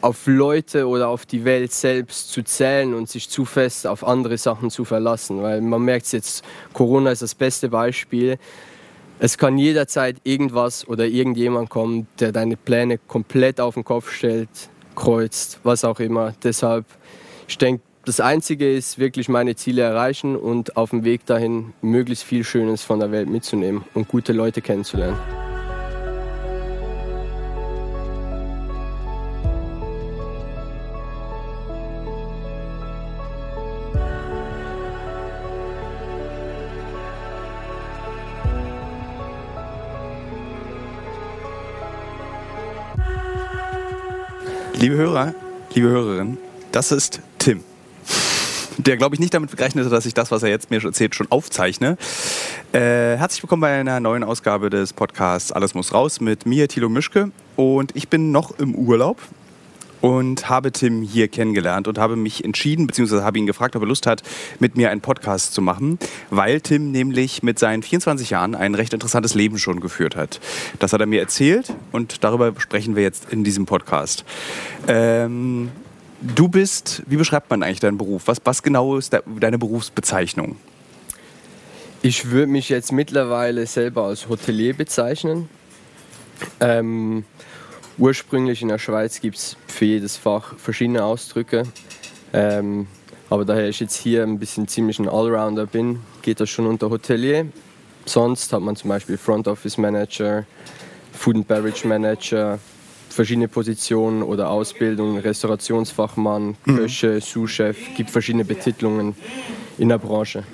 auf Leute oder auf die Welt selbst zu zählen und sich zu fest auf andere Sachen zu verlassen. Weil man merkt jetzt, Corona ist das beste Beispiel. Es kann jederzeit irgendwas oder irgendjemand kommen, der deine Pläne komplett auf den Kopf stellt, kreuzt, was auch immer. Deshalb, ich denke, das Einzige ist wirklich meine Ziele erreichen und auf dem Weg dahin möglichst viel Schönes von der Welt mitzunehmen und gute Leute kennenzulernen. Liebe Hörer, liebe Hörerinnen, das ist Tim. Der, glaube ich, nicht damit gerechnet hat, dass ich das, was er jetzt mir erzählt, schon aufzeichne. Äh, herzlich willkommen bei einer neuen Ausgabe des Podcasts Alles muss raus mit mir, Thilo Mischke. Und ich bin noch im Urlaub und habe Tim hier kennengelernt und habe mich entschieden, beziehungsweise habe ihn gefragt, ob er Lust hat, mit mir einen Podcast zu machen, weil Tim nämlich mit seinen 24 Jahren ein recht interessantes Leben schon geführt hat. Das hat er mir erzählt und darüber sprechen wir jetzt in diesem Podcast. Ähm, du bist, wie beschreibt man eigentlich deinen Beruf? Was, was genau ist de deine Berufsbezeichnung? Ich würde mich jetzt mittlerweile selber als Hotelier bezeichnen. Ähm, Ursprünglich in der Schweiz gibt es für jedes Fach verschiedene Ausdrücke. Ähm, aber daher ich jetzt hier ein bisschen ziemlich ein Allrounder bin, geht das schon unter Hotelier. Sonst hat man zum Beispiel Front Office Manager, Food and Beverage Manager, verschiedene Positionen oder Ausbildungen, Restaurationsfachmann, mhm. Köche, Sous-Chef, gibt verschiedene Betitlungen in der Branche.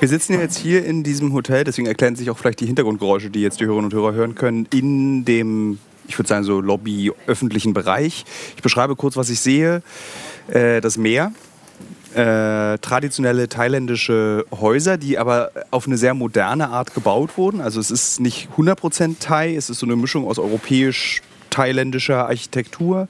Wir sitzen ja jetzt hier in diesem Hotel, deswegen erklären sich auch vielleicht die Hintergrundgeräusche, die jetzt die Hörerinnen und Hörer hören können, in dem ich würde sagen, so Lobby öffentlichen Bereich. Ich beschreibe kurz, was ich sehe. Äh, das Meer. Äh, traditionelle thailändische Häuser, die aber auf eine sehr moderne Art gebaut wurden. Also es ist nicht 100% Thai, es ist so eine Mischung aus europäisch thailändischer Architektur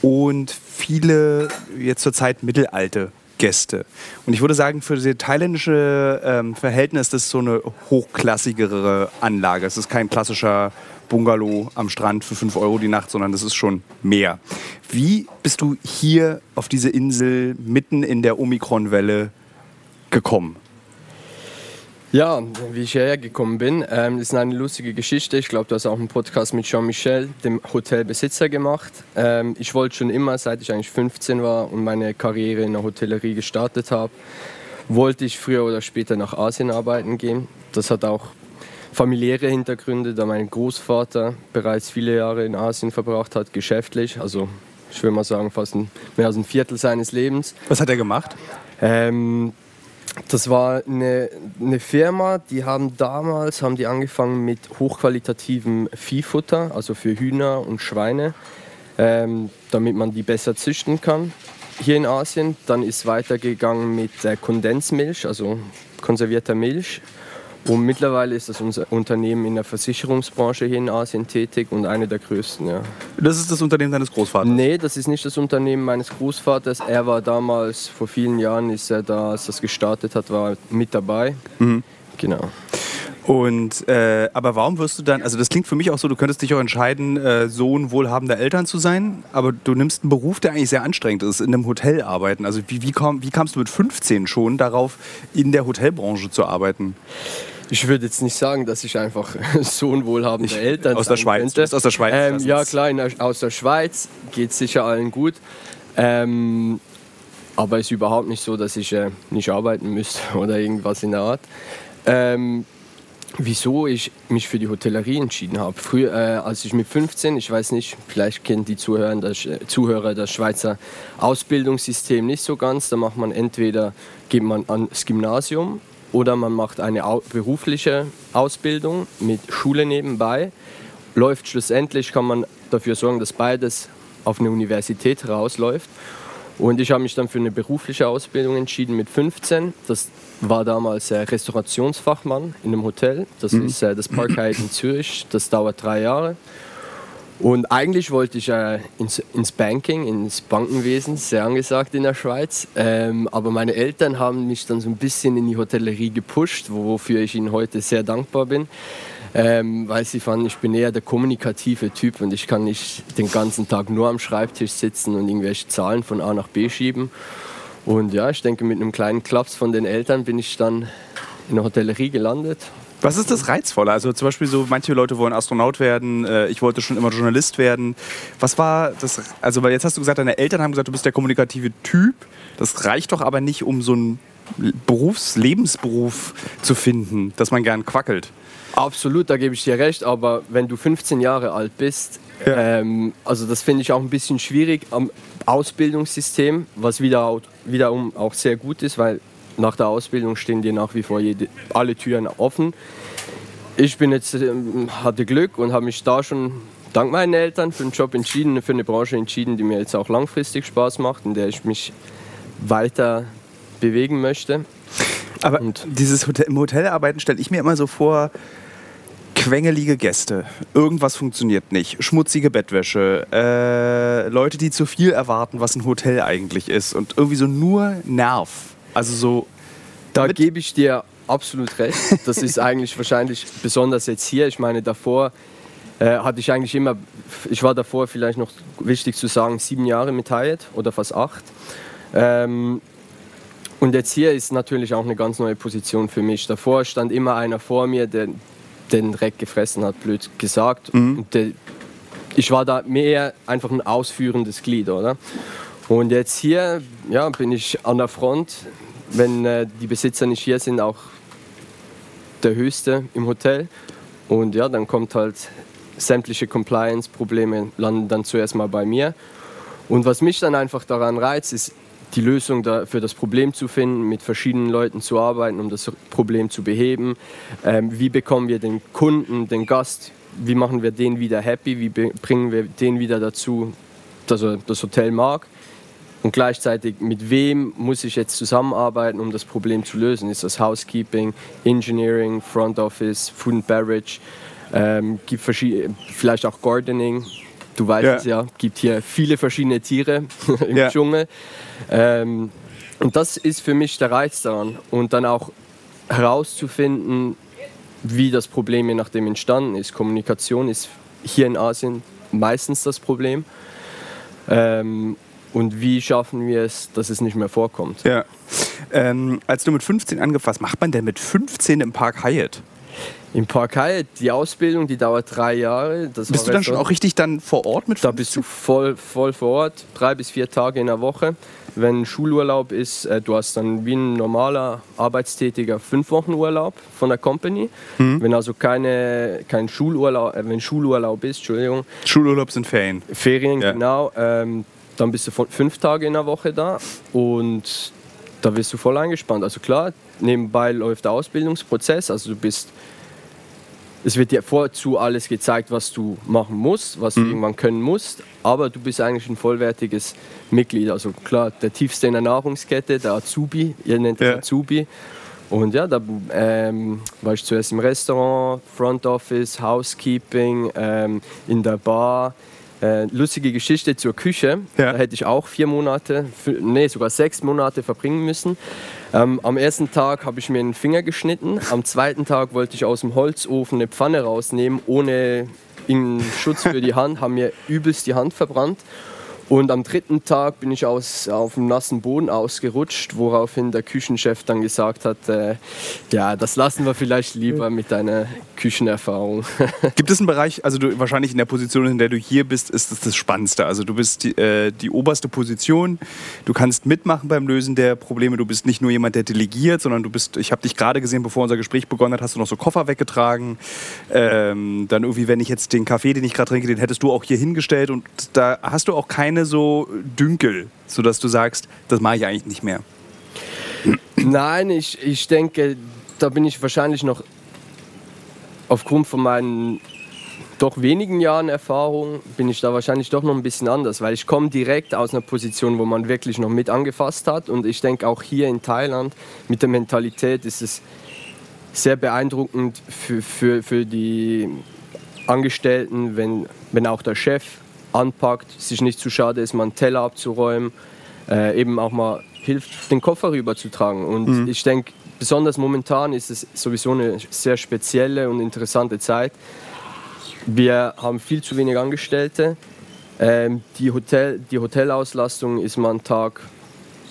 und viele jetzt zurzeit mittelalte Gäste. Und ich würde sagen, für das thailändische ähm, Verhältnis ist das so eine hochklassigere Anlage. Es ist kein klassischer Bungalow am Strand für 5 Euro die Nacht, sondern das ist schon mehr. Wie bist du hier auf diese Insel mitten in der Omikron-Welle gekommen? Ja, wie ich hierher gekommen bin, ähm, ist eine lustige Geschichte. Ich glaube, du hast auch einen Podcast mit Jean-Michel, dem Hotelbesitzer, gemacht. Ähm, ich wollte schon immer, seit ich eigentlich 15 war und meine Karriere in der Hotellerie gestartet habe, wollte ich früher oder später nach Asien arbeiten gehen. Das hat auch familiäre Hintergründe, da mein Großvater bereits viele Jahre in Asien verbracht hat, geschäftlich. Also ich würde mal sagen, fast ein, mehr als ein Viertel seines Lebens. Was hat er gemacht? Ähm, das war eine, eine, Firma, die haben damals haben die angefangen mit hochqualitativem Viehfutter, also für Hühner und Schweine, ähm, damit man die besser züchten kann hier in Asien. Dann ist weitergegangen mit äh, Kondensmilch, also konservierter Milch. Und mittlerweile ist das unser Unternehmen in der Versicherungsbranche hier in Asien tätig und eine der größten. Ja. Das ist das Unternehmen deines Großvaters? Nee, das ist nicht das Unternehmen meines Großvaters. Er war damals, vor vielen Jahren ist er da, als das gestartet hat, war mit dabei. Mhm. Genau. Und äh, aber warum wirst du dann, also das klingt für mich auch so, du könntest dich auch entscheiden, äh, Sohn wohlhabender Eltern zu sein, aber du nimmst einen Beruf, der eigentlich sehr anstrengend ist, in einem Hotel arbeiten. Also wie, wie, komm, wie kamst du mit 15 schon darauf, in der Hotelbranche zu arbeiten? Ich würde jetzt nicht sagen, dass ich einfach Sohn wohlhabender Eltern aus der Schweiz. Könnte. Aus der Schweiz. Ähm, ja klar, aus der Schweiz geht sicher allen gut. Ähm, aber es ist überhaupt nicht so, dass ich äh, nicht arbeiten müsste oder irgendwas in der Art. Ähm, wieso ich mich für die Hotellerie entschieden habe. Früher, äh, als ich mit 15, ich weiß nicht, vielleicht kennen die Zuhörer das, äh, Zuhörer das Schweizer Ausbildungssystem nicht so ganz. Da macht man entweder geht man ans Gymnasium oder man macht eine berufliche Ausbildung mit Schule nebenbei. Läuft schlussendlich, kann man dafür sorgen, dass beides auf eine Universität rausläuft. Und ich habe mich dann für eine berufliche Ausbildung entschieden mit 15. Das war damals Restaurationsfachmann in einem Hotel. Das mhm. ist äh, das Park Hyatt in Zürich. Das dauert drei Jahre. Und eigentlich wollte ich äh, ins, ins, Banking, ins Bankenwesen, sehr angesagt in der Schweiz. Ähm, aber meine Eltern haben mich dann so ein bisschen in die Hotellerie gepusht, wofür ich ihnen heute sehr dankbar bin. ähm, weil sie fanden, ich bin eher der kommunikative Typ und ich kann nicht den ganzen Tag nur am Schreibtisch sitzen und irgendwelche Zahlen von A nach B schieben. Und ja, ich denke, mit einem kleinen Klaps von den Eltern bin ich dann in der Hotellerie gelandet. Was ist das Reizvolle? Also zum Beispiel so, manche Leute wollen Astronaut werden, äh, ich wollte schon immer Journalist werden. Was war das, also weil jetzt hast du gesagt, deine Eltern haben gesagt, du bist der kommunikative Typ. Das reicht doch aber nicht, um so einen Berufs-, Lebensberuf zu finden, dass man gern quackelt. Absolut, da gebe ich dir recht, aber wenn du 15 Jahre alt bist, ja. ähm, also das finde ich auch ein bisschen schwierig am Ausbildungssystem, was wieder, wiederum auch sehr gut ist, weil nach der Ausbildung stehen dir nach wie vor jede, alle Türen offen. Ich bin jetzt, ähm, hatte Glück und habe mich da schon dank meinen Eltern für einen Job entschieden, für eine Branche entschieden, die mir jetzt auch langfristig Spaß macht, in der ich mich weiter bewegen möchte. Aber und dieses Hotel, im Hotel arbeiten stelle ich mir immer so vor, quengelige Gäste, irgendwas funktioniert nicht, schmutzige Bettwäsche, äh, Leute, die zu viel erwarten, was ein Hotel eigentlich ist und irgendwie so nur Nerv. Also so. Da gebe ich dir absolut recht. Das ist eigentlich wahrscheinlich besonders jetzt hier. Ich meine, davor äh, hatte ich eigentlich immer, ich war davor vielleicht noch wichtig zu sagen, sieben Jahre mit Hyatt oder fast acht. Ähm, und jetzt hier ist natürlich auch eine ganz neue Position für mich. Davor stand immer einer vor mir, der den Dreck gefressen hat, blöd gesagt. Mhm. Der, ich war da mehr einfach ein ausführendes Glied, oder? Und jetzt hier ja, bin ich an der Front, wenn äh, die Besitzer nicht hier sind, auch der Höchste im Hotel. Und ja, dann kommt halt sämtliche Compliance-Probleme landen dann zuerst mal bei mir. Und was mich dann einfach daran reizt, ist die Lösung für das Problem zu finden, mit verschiedenen Leuten zu arbeiten, um das Problem zu beheben. Ähm, wie bekommen wir den Kunden, den Gast, wie machen wir den wieder happy, wie bringen wir den wieder dazu, dass er das Hotel mag. Und gleichzeitig, mit wem muss ich jetzt zusammenarbeiten, um das Problem zu lösen? Ist das Housekeeping, Engineering, Front Office, Food and Beverage? Ähm, gibt vielleicht auch Gardening. Du weißt ja. es ja, gibt hier viele verschiedene Tiere im ja. Dschungel. Ähm, und das ist für mich der Reiz daran. Und dann auch herauszufinden, wie das Problem je nachdem entstanden ist. Kommunikation ist hier in Asien meistens das Problem. Ähm, und wie schaffen wir es, dass es nicht mehr vorkommt? Ja. Ähm, als du mit 15 angefasst, macht man denn mit 15 im Park Hyatt? Im Park Hyatt, die Ausbildung, die dauert drei Jahre. Das bist du dann schon auch richtig dann vor Ort mit 15? Da bist du voll, voll vor Ort, drei bis vier Tage in der Woche. Wenn Schulurlaub ist, äh, du hast dann wie ein normaler Arbeitstätiger fünf Wochen Urlaub von der Company. Mhm. Wenn also keine, kein Schulurlaub, äh, wenn Schulurlaub ist, Entschuldigung. Schulurlaub sind Ferien. Ferien, ja. genau. Ähm, dann bist du fünf Tage in der Woche da und da wirst du voll eingespannt. Also klar, nebenbei läuft der Ausbildungsprozess, also du bist es wird dir vorzu alles gezeigt, was du machen musst, was mhm. du irgendwann können musst, aber du bist eigentlich ein vollwertiges Mitglied. Also klar, der tiefste in der Nahrungskette, der Azubi, ihr nennt ja. Azubi. Und ja, da ähm, war ich zuerst im Restaurant, Front Office, Housekeeping, ähm, in der Bar, äh, lustige Geschichte zur Küche. Ja. Da hätte ich auch vier Monate, nee, sogar sechs Monate verbringen müssen. Ähm, am ersten Tag habe ich mir den Finger geschnitten. Am zweiten Tag wollte ich aus dem Holzofen eine Pfanne rausnehmen, ohne Schutz für die Hand, haben mir übelst die Hand verbrannt. Und am dritten Tag bin ich aus, auf dem nassen Boden ausgerutscht, woraufhin der Küchenchef dann gesagt hat, äh, ja, das lassen wir vielleicht lieber mit deiner Küchenerfahrung. Gibt es einen Bereich, also du, wahrscheinlich in der Position, in der du hier bist, ist das das Spannendste. Also du bist die, äh, die oberste Position, du kannst mitmachen beim Lösen der Probleme, du bist nicht nur jemand, der delegiert, sondern du bist, ich habe dich gerade gesehen, bevor unser Gespräch begonnen hat, hast du noch so Koffer weggetragen. Ähm, dann irgendwie, wenn ich jetzt den Kaffee, den ich gerade trinke, den hättest du auch hier hingestellt und da hast du auch keine keine so Dünkel, sodass du sagst, das mache ich eigentlich nicht mehr? Nein, ich, ich denke, da bin ich wahrscheinlich noch aufgrund von meinen doch wenigen Jahren Erfahrung bin ich da wahrscheinlich doch noch ein bisschen anders, weil ich komme direkt aus einer Position, wo man wirklich noch mit angefasst hat und ich denke auch hier in Thailand mit der Mentalität ist es sehr beeindruckend für, für, für die Angestellten, wenn, wenn auch der Chef anpackt, sich nicht zu schade ist, mal einen Teller abzuräumen, äh, eben auch mal hilft, den Koffer rüberzutragen. Und mhm. ich denke, besonders momentan ist es sowieso eine sehr spezielle und interessante Zeit. Wir haben viel zu wenig Angestellte. Ähm, die, Hotel, die Hotelauslastung ist mal am Tag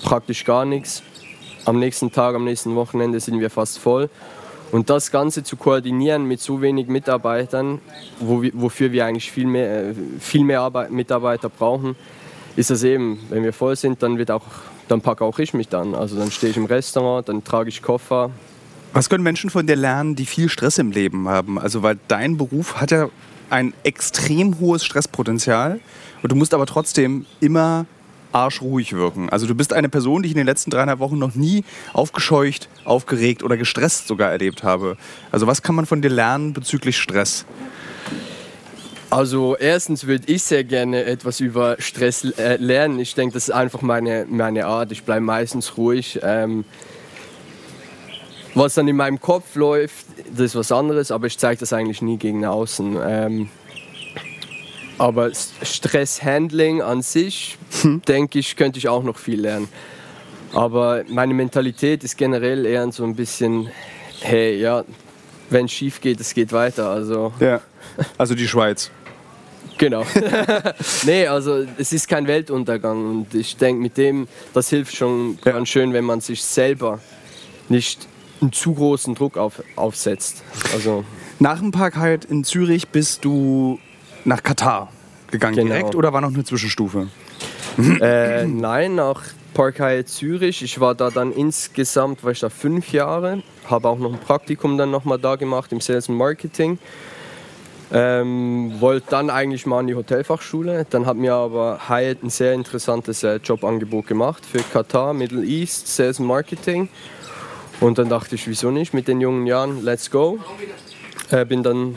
praktisch gar nichts. Am nächsten Tag, am nächsten Wochenende sind wir fast voll. Und das Ganze zu koordinieren mit so wenig Mitarbeitern, wo wofür wir eigentlich viel mehr, äh, viel mehr Arbeit, Mitarbeiter brauchen, ist das eben, wenn wir voll sind, dann, wird auch, dann packe auch ich mich dann. Also dann stehe ich im Restaurant, dann trage ich Koffer. Was können Menschen von dir lernen, die viel Stress im Leben haben? Also weil dein Beruf hat ja ein extrem hohes Stresspotenzial und du musst aber trotzdem immer arschruhig wirken. Also du bist eine Person, die ich in den letzten dreieinhalb Wochen noch nie aufgescheucht, aufgeregt oder gestresst sogar erlebt habe. Also was kann man von dir lernen bezüglich Stress? Also erstens würde ich sehr gerne etwas über Stress äh, lernen. Ich denke, das ist einfach meine, meine Art. Ich bleibe meistens ruhig. Ähm, was dann in meinem Kopf läuft, das ist was anderes, aber ich zeige das eigentlich nie gegen außen. Ähm, aber Stresshandling an sich, hm. denke ich, könnte ich auch noch viel lernen. Aber meine Mentalität ist generell eher so ein bisschen, hey, ja, wenn es schief geht, es geht weiter. Also, ja, also die Schweiz. Genau. nee, also es ist kein Weltuntergang und ich denke, mit dem, das hilft schon ja. ganz schön, wenn man sich selber nicht einen zu großen Druck auf, aufsetzt. Also Nach dem Park in Zürich bist du nach Katar gegangen genau. direkt oder war noch eine Zwischenstufe? äh, nein, nach Park Hyatt Zürich. Ich war da dann insgesamt, war ich da fünf Jahre, habe auch noch ein Praktikum dann nochmal da gemacht im Sales Marketing. Ähm, wollte dann eigentlich mal an die Hotelfachschule. Dann hat mir aber Hyatt ein sehr interessantes äh, Jobangebot gemacht für Katar, Middle East, Sales Marketing. Und dann dachte ich, wieso nicht mit den jungen Jahren, let's go. Äh, bin dann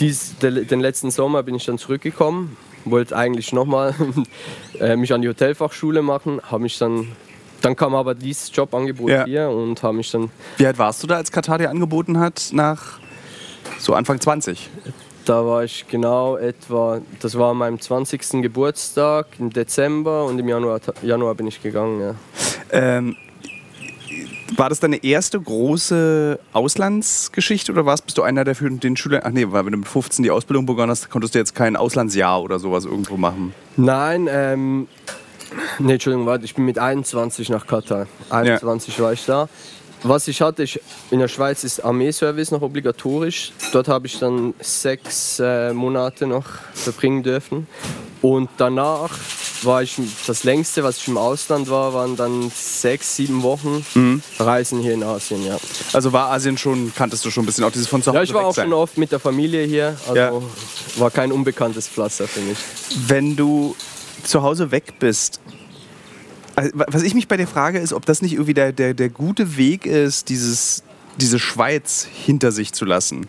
dies, den letzten Sommer bin ich dann zurückgekommen, wollte eigentlich nochmal äh, mich an die Hotelfachschule machen, habe mich dann dann kam aber dieses Jobangebot ja. hier und habe mich dann. Wie alt warst du da, als Katar dir angeboten hat, nach so Anfang 20? Da war ich genau etwa, das war an meinem 20. Geburtstag im Dezember und im Januar, Januar bin ich gegangen. Ja. Ähm, war das deine erste große Auslandsgeschichte oder warst, bist du einer der für den Schüler? Ach nee, weil wenn du mit 15 die Ausbildung begonnen hast, konntest du jetzt kein Auslandsjahr oder sowas irgendwo machen? Nein, ähm, nee, Entschuldigung, warte, ich bin mit 21 nach Katar. 21 ja. war ich da. Was ich hatte, ich, in der Schweiz ist Armeeservice noch obligatorisch. Dort habe ich dann sechs äh, Monate noch verbringen dürfen. Und danach war ich, das längste, was ich im Ausland war, waren dann sechs, sieben Wochen mhm. Reisen hier in Asien, ja. Also war Asien schon, kanntest du schon ein bisschen auch dieses von zu Hause Ja, ich war auch schon oft mit der Familie hier, also ja. war kein unbekanntes Pflaster für mich. Wenn du zu Hause weg bist, also, was ich mich bei dir frage, ist, ob das nicht irgendwie der, der, der gute Weg ist, dieses, diese Schweiz hinter sich zu lassen.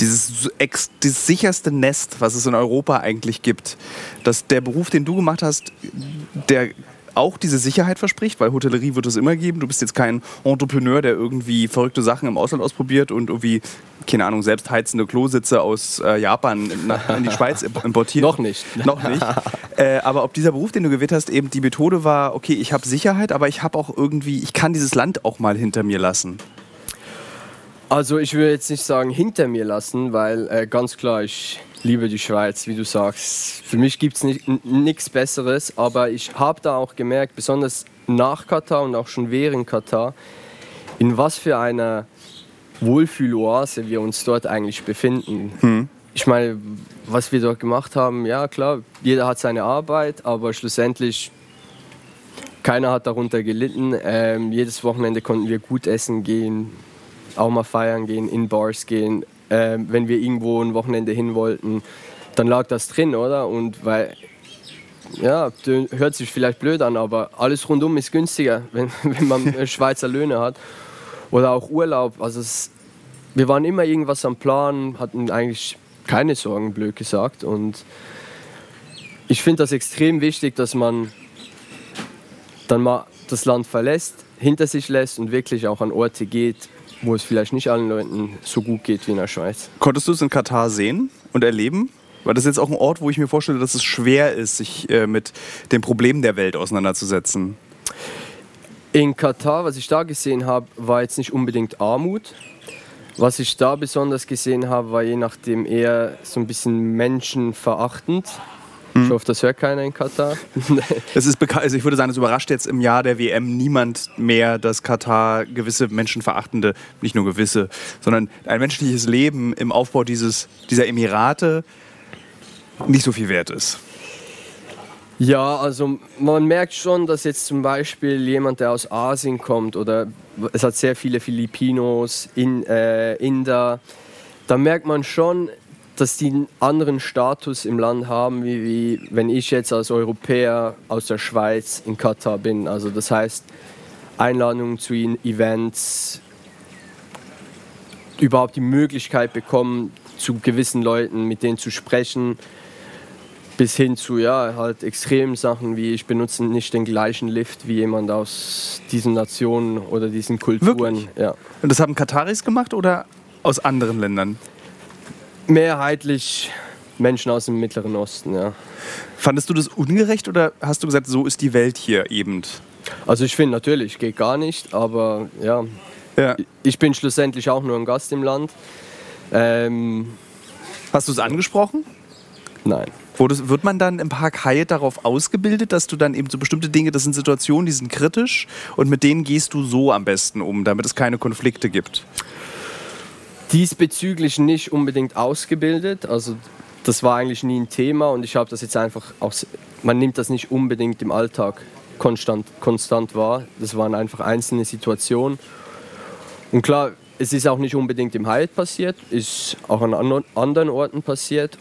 Dieses, ex, dieses sicherste Nest, was es in Europa eigentlich gibt. Dass der Beruf, den du gemacht hast, der auch diese Sicherheit verspricht, weil Hotellerie wird es immer geben. Du bist jetzt kein Entrepreneur, der irgendwie verrückte Sachen im Ausland ausprobiert und irgendwie, keine Ahnung, selbst heizende Klositze aus äh, Japan in, in, die Schweiz importiert. Noch nicht. Noch nicht. äh, aber ob dieser Beruf, den du gewählt hast, eben die Methode war, okay, ich habe Sicherheit, aber ich habe auch irgendwie, ich kann dieses Land auch mal hinter mir lassen. Also ich würde jetzt nicht sagen hinter mir lassen, weil äh, ganz klar, ich liebe die Schweiz, wie du sagst. Für mich gibt es nichts Besseres, aber ich habe da auch gemerkt, besonders nach Katar und auch schon während Katar, in was für einer Wohlfühloase wir uns dort eigentlich befinden. Hm. Ich meine, was wir dort gemacht haben, ja klar, jeder hat seine Arbeit, aber schlussendlich keiner hat darunter gelitten. Ähm, jedes Wochenende konnten wir gut essen gehen, auch mal feiern gehen, in Bars gehen. Äh, wenn wir irgendwo ein Wochenende hin wollten, dann lag das drin, oder? Und weil, ja, hört sich vielleicht blöd an, aber alles rundum ist günstiger, wenn, wenn man Schweizer Löhne hat. Oder auch Urlaub. Also es, wir waren immer irgendwas am Plan, hatten eigentlich keine Sorgen, blöd gesagt. Und ich finde das extrem wichtig, dass man dann mal das Land verlässt, hinter sich lässt und wirklich auch an Orte geht, wo es vielleicht nicht allen Leuten so gut geht wie in der Schweiz. Konntest du es in Katar sehen und erleben? Weil das ist jetzt auch ein Ort, wo ich mir vorstelle, dass es schwer ist, sich äh, mit den Problemen der Welt auseinanderzusetzen. In Katar, was ich da gesehen habe, war jetzt nicht unbedingt Armut. Was ich da besonders gesehen habe, war je nachdem eher so ein bisschen menschenverachtend. Ich hoffe, das hört keiner in Katar. Es ist also ich würde sagen, es überrascht jetzt im Jahr der WM niemand mehr, dass Katar gewisse menschenverachtende, nicht nur gewisse, sondern ein menschliches Leben im Aufbau dieses, dieser Emirate nicht so viel wert ist. Ja, also man merkt schon, dass jetzt zum Beispiel jemand, der aus Asien kommt oder es hat sehr viele Filipinos, in, äh, Inder, da merkt man schon, dass die einen anderen Status im Land haben, wie, wie wenn ich jetzt als Europäer aus der Schweiz in Katar bin. Also das heißt, Einladungen zu Events, überhaupt die Möglichkeit bekommen, zu gewissen Leuten mit denen zu sprechen, bis hin zu ja halt extremen Sachen wie ich benutze nicht den gleichen Lift wie jemand aus diesen Nationen oder diesen Kulturen. Wirklich? Ja. Und das haben Kataris gemacht oder aus anderen Ländern? Mehrheitlich Menschen aus dem Mittleren Osten, ja. Fandest du das ungerecht oder hast du gesagt, so ist die Welt hier eben? Also ich finde natürlich, geht gar nicht, aber ja, Ja. ich bin schlussendlich auch nur ein Gast im Land. Ähm, Hast du es angesprochen? nein. Wurde, wird man dann im Park Hyatt darauf ausgebildet, dass du dann eben so bestimmte Dinge, das sind Situationen, die sind kritisch und mit denen gehst du so am besten um, damit es keine Konflikte gibt? Diesbezüglich nicht unbedingt ausgebildet, also das war eigentlich nie ein Thema und ich habe das jetzt einfach auch, man nimmt das nicht unbedingt im Alltag konstant, konstant wahr. Das waren einfach einzelne Situationen. Und klar, es ist auch nicht unbedingt im Hyatt passiert, ist auch an anderen Orten passiert.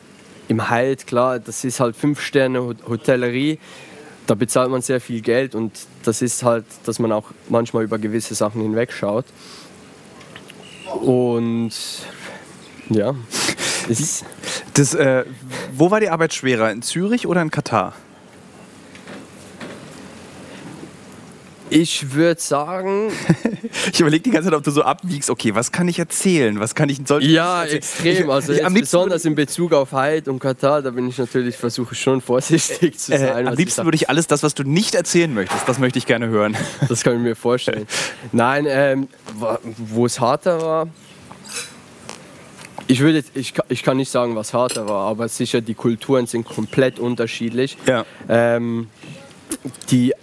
Im Hyatt, klar, das ist halt fünf Sterne Hotellerie, da bezahlt man sehr viel Geld und das ist halt, dass man auch manchmal über gewisse Sachen hinwegschaut. Und ja, Das, äh, wo war die Arbeit schwerer, in Zürich oder in Katar? Ich würde sagen, Ich überlege die ganze Zeit, ob du so abwiegst, okay, was kann ich erzählen, was kann ich soll ja, ich- extrem. Also ich, am besonders in Bezug auf Hyatt und Katar, da bin ich natürlich, versuche schon vorsichtig zu Äh, sein. am was liebsten würde ich alles das, was du nicht erzählen möchtest, das möchte ich gerne hören. Das kann ich mir vorstellen. Nein, ähm, wo es harter war, ich, würde, ich, ich kann nicht sagen, was harter war, aber sicher die Kulturen sind komplett unterschiedlich. Ja. Ähm, die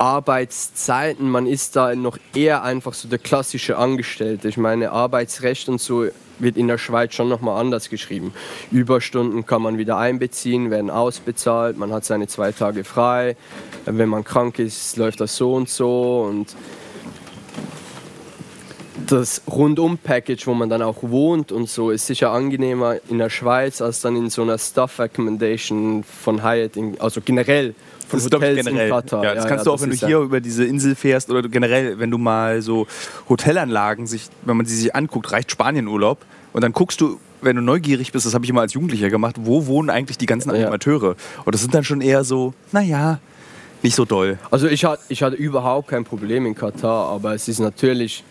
Arbeitszeiten, man ist da noch eher einfach so der klassische Angestellte. Ich meine, Arbeitsrecht und so wird in der Schweiz schon nochmal anders geschrieben. Überstunden kann man wieder einbeziehen, werden ausbezahlt, man hat seine zwei Tage frei. Wenn man krank ist, läuft das so und so. Und das Rundum-Package, wo man dann auch wohnt und so, ist sicher angenehmer in der Schweiz als dann in so einer Staff Accommodation von Hyatt, in, also generell von Das ist, glaub ich, Hotels generell. in Katar. Ja, das kannst du auch, wenn du ist ja- hier über diese Insel fährst oder generell, wenn du mal so Hotelanlagen, sich, wenn man sie sich anguckt, reicht Spanienurlaub und dann guckst du, wenn du neugierig bist, das habe ich immer als Jugendlicher gemacht, wo wohnen eigentlich die ganzen Ja. Animateure? Und das sind dann schon eher so, naja, nicht so doll. Also ich hatte, ich hatte überhaupt kein Problem in Katar, aber es ist natürlich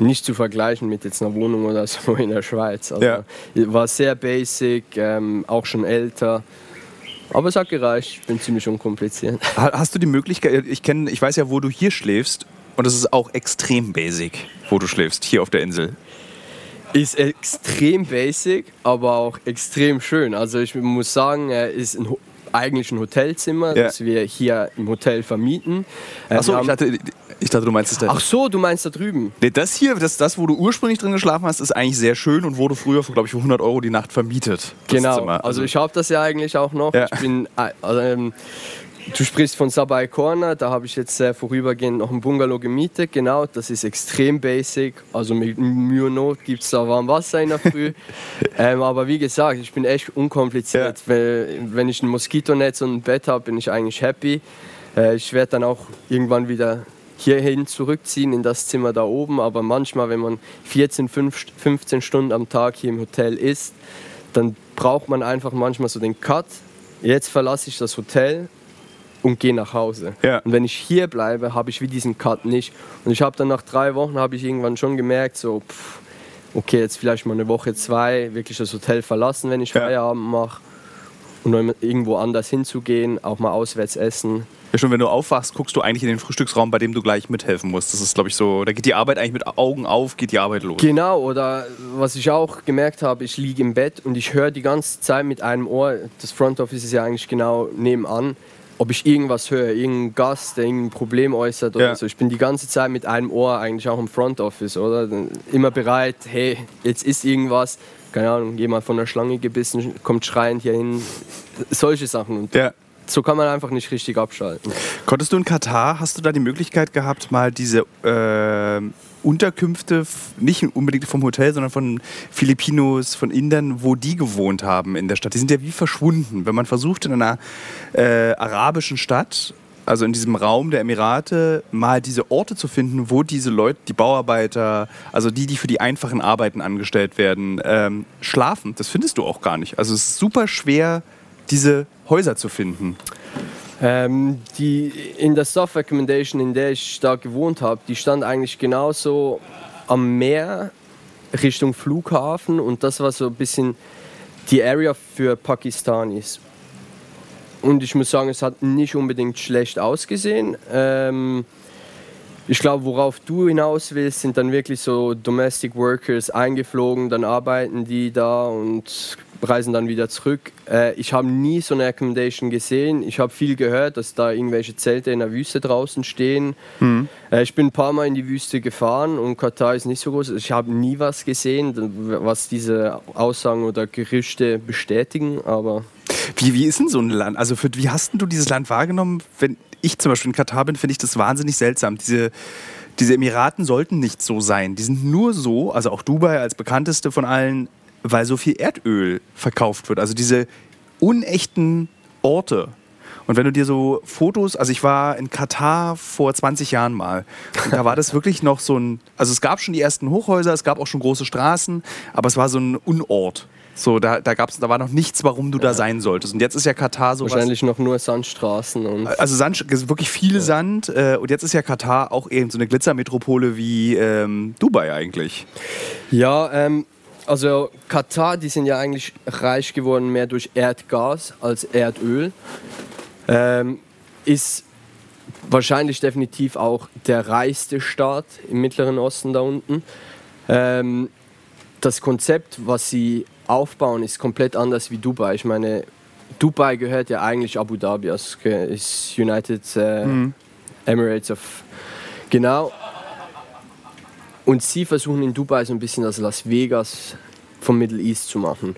nicht zu vergleichen mit jetzt einer Wohnung oder so in der Schweiz. Also Ja. War sehr basic, ähm, auch schon älter. Aber es hat gereicht, ich bin ziemlich unkompliziert. Ha- Hast du die Möglichkeit, ich kenne, ich weiß ja, wo du hier schläfst und es ist auch extrem basic, wo du schläfst, hier auf der Insel. Ist extrem basic, aber auch extrem schön. Also ich muss sagen, er ist ein, eigentlich ein Hotelzimmer, Ja. das wir hier im Hotel vermieten. Äh, Achso, ich dachte, ich dachte, du meinst es da. Ach so, du meinst da drüben? Nee, das hier, das, das, wo du ursprünglich drin geschlafen hast, ist eigentlich sehr schön und wurde früher, glaube ich, für 100 Euro die Nacht vermietet. Genau, Zimmer. also ich habe das ja eigentlich auch noch. Ja. Ich bin, äh, also, ähm, du sprichst von Sabai Corner, da habe ich jetzt äh, vorübergehend noch ein Bungalow gemietet. Genau, das ist extrem basic. Also mit Mühe und Not gibt es da warm Wasser in der Früh. ähm, aber wie gesagt, ich bin echt unkompliziert. Wenn, wenn ich ein Moskitonetz und ein Bett habe, bin ich eigentlich happy. Äh, ich werde dann auch irgendwann wieder hierhin zurückziehen in das Zimmer da oben. Aber manchmal, wenn man 14, 15 Stunden am Tag hier im Hotel ist, dann braucht man einfach manchmal so den Cut. Jetzt verlasse ich das Hotel und gehe nach Hause. Ja. Und wenn ich hier bleibe, habe ich wie diesen Cut nicht. Und ich habe dann nach drei Wochen habe ich irgendwann schon gemerkt, so pff, okay, jetzt vielleicht mal eine Woche, zwei, wirklich das Hotel verlassen, wenn ich Ja. Feierabend mache und irgendwo anders hinzugehen, auch mal auswärts essen. Ja, schon wenn du aufwachst, guckst du eigentlich in den Frühstücksraum, bei dem du gleich mithelfen musst. Das ist, glaube ich, so, da geht die Arbeit eigentlich mit Augen auf, geht die Arbeit los. Genau, oder was ich auch gemerkt habe, ich liege im Bett und ich höre die ganze Zeit mit einem Ohr, das Front Office ist ja eigentlich genau nebenan, ob ich irgendwas höre, irgendein Gast, der irgendein Problem äußert oder ja. so. Ich bin die ganze Zeit mit einem Ohr eigentlich auch im Front Office, oder? Immer bereit, hey, jetzt ist irgendwas, keine Ahnung, jemand von der Schlange gebissen, kommt schreiend hier hin. Solche Sachen. Und ja. So kann man einfach nicht richtig abschalten. Konntest du in Katar, hast du da die Möglichkeit gehabt, mal diese äh, Unterkünfte, nicht unbedingt vom Hotel, sondern von Filipinos, von Indern, wo die gewohnt haben in der Stadt? Die sind ja wie verschwunden. Wenn man versucht, in einer äh, arabischen Stadt also in diesem Raum der Emirate, mal diese Orte zu finden, wo diese Leute, die Bauarbeiter, also die, die für die einfachen Arbeiten angestellt werden, ähm, schlafen. Das findest du auch gar nicht. Also es ist super schwer, diese Häuser zu finden. Ähm, die, in der Staff Recommendation, in der ich da gewohnt habe, die stand eigentlich genauso am Meer Richtung Flughafen und das war so ein bisschen die Area für Pakistanis. Und ich muss sagen, es hat nicht unbedingt schlecht ausgesehen. Ähm, ich glaube, worauf du hinaus willst, sind dann wirklich so Domestic Workers eingeflogen, dann arbeiten die da und reisen dann wieder zurück. Äh, ich habe nie so eine Accommodation gesehen. Ich habe viel gehört, dass da irgendwelche Zelte in der Wüste draußen stehen. Mhm. Äh, ich bin ein paar Mal in die Wüste gefahren und Katar ist nicht so groß. Ich habe nie was gesehen, was diese Aussagen oder Gerüchte bestätigen. Aber wie, wie ist denn so ein Land? Also für, wie hast du dieses Land wahrgenommen? Wenn ich zum Beispiel in Katar bin, finde ich das wahnsinnig seltsam. Diese, diese Emiraten sollten nicht so sein. Die sind nur so, also auch Dubai als bekannteste von allen, weil so viel Erdöl verkauft wird. Also diese unechten Orte. Und wenn du dir so Fotos, also ich war in Katar vor 20 Jahren mal, und da war das wirklich noch so ein, also es gab schon die ersten Hochhäuser, es gab auch schon große Straßen, aber es war so ein Unort. So, da, da, gab's, da war noch nichts, warum du da sein solltest. Und jetzt ist ja Katar so. Wahrscheinlich noch nur Sandstraßen. Und also Sand, wirklich viel ja. Sand. Äh, und jetzt ist ja Katar auch eben so eine Glitzermetropole wie ähm, Dubai eigentlich. Ja, ähm, also Katar, die sind ja eigentlich reich geworden mehr durch Erdgas als Erdöl. Ähm, ist wahrscheinlich definitiv auch der reichste Staat im Mittleren Osten da unten. Ähm, das Konzept, was sie aufbauen, ist komplett anders wie Dubai. Ich meine, Dubai gehört ja eigentlich Abu Dhabi, also ist United äh, mhm. Emirates of. Genau. Und sie versuchen in Dubai so ein bisschen das Las Vegas vom Middle East zu machen.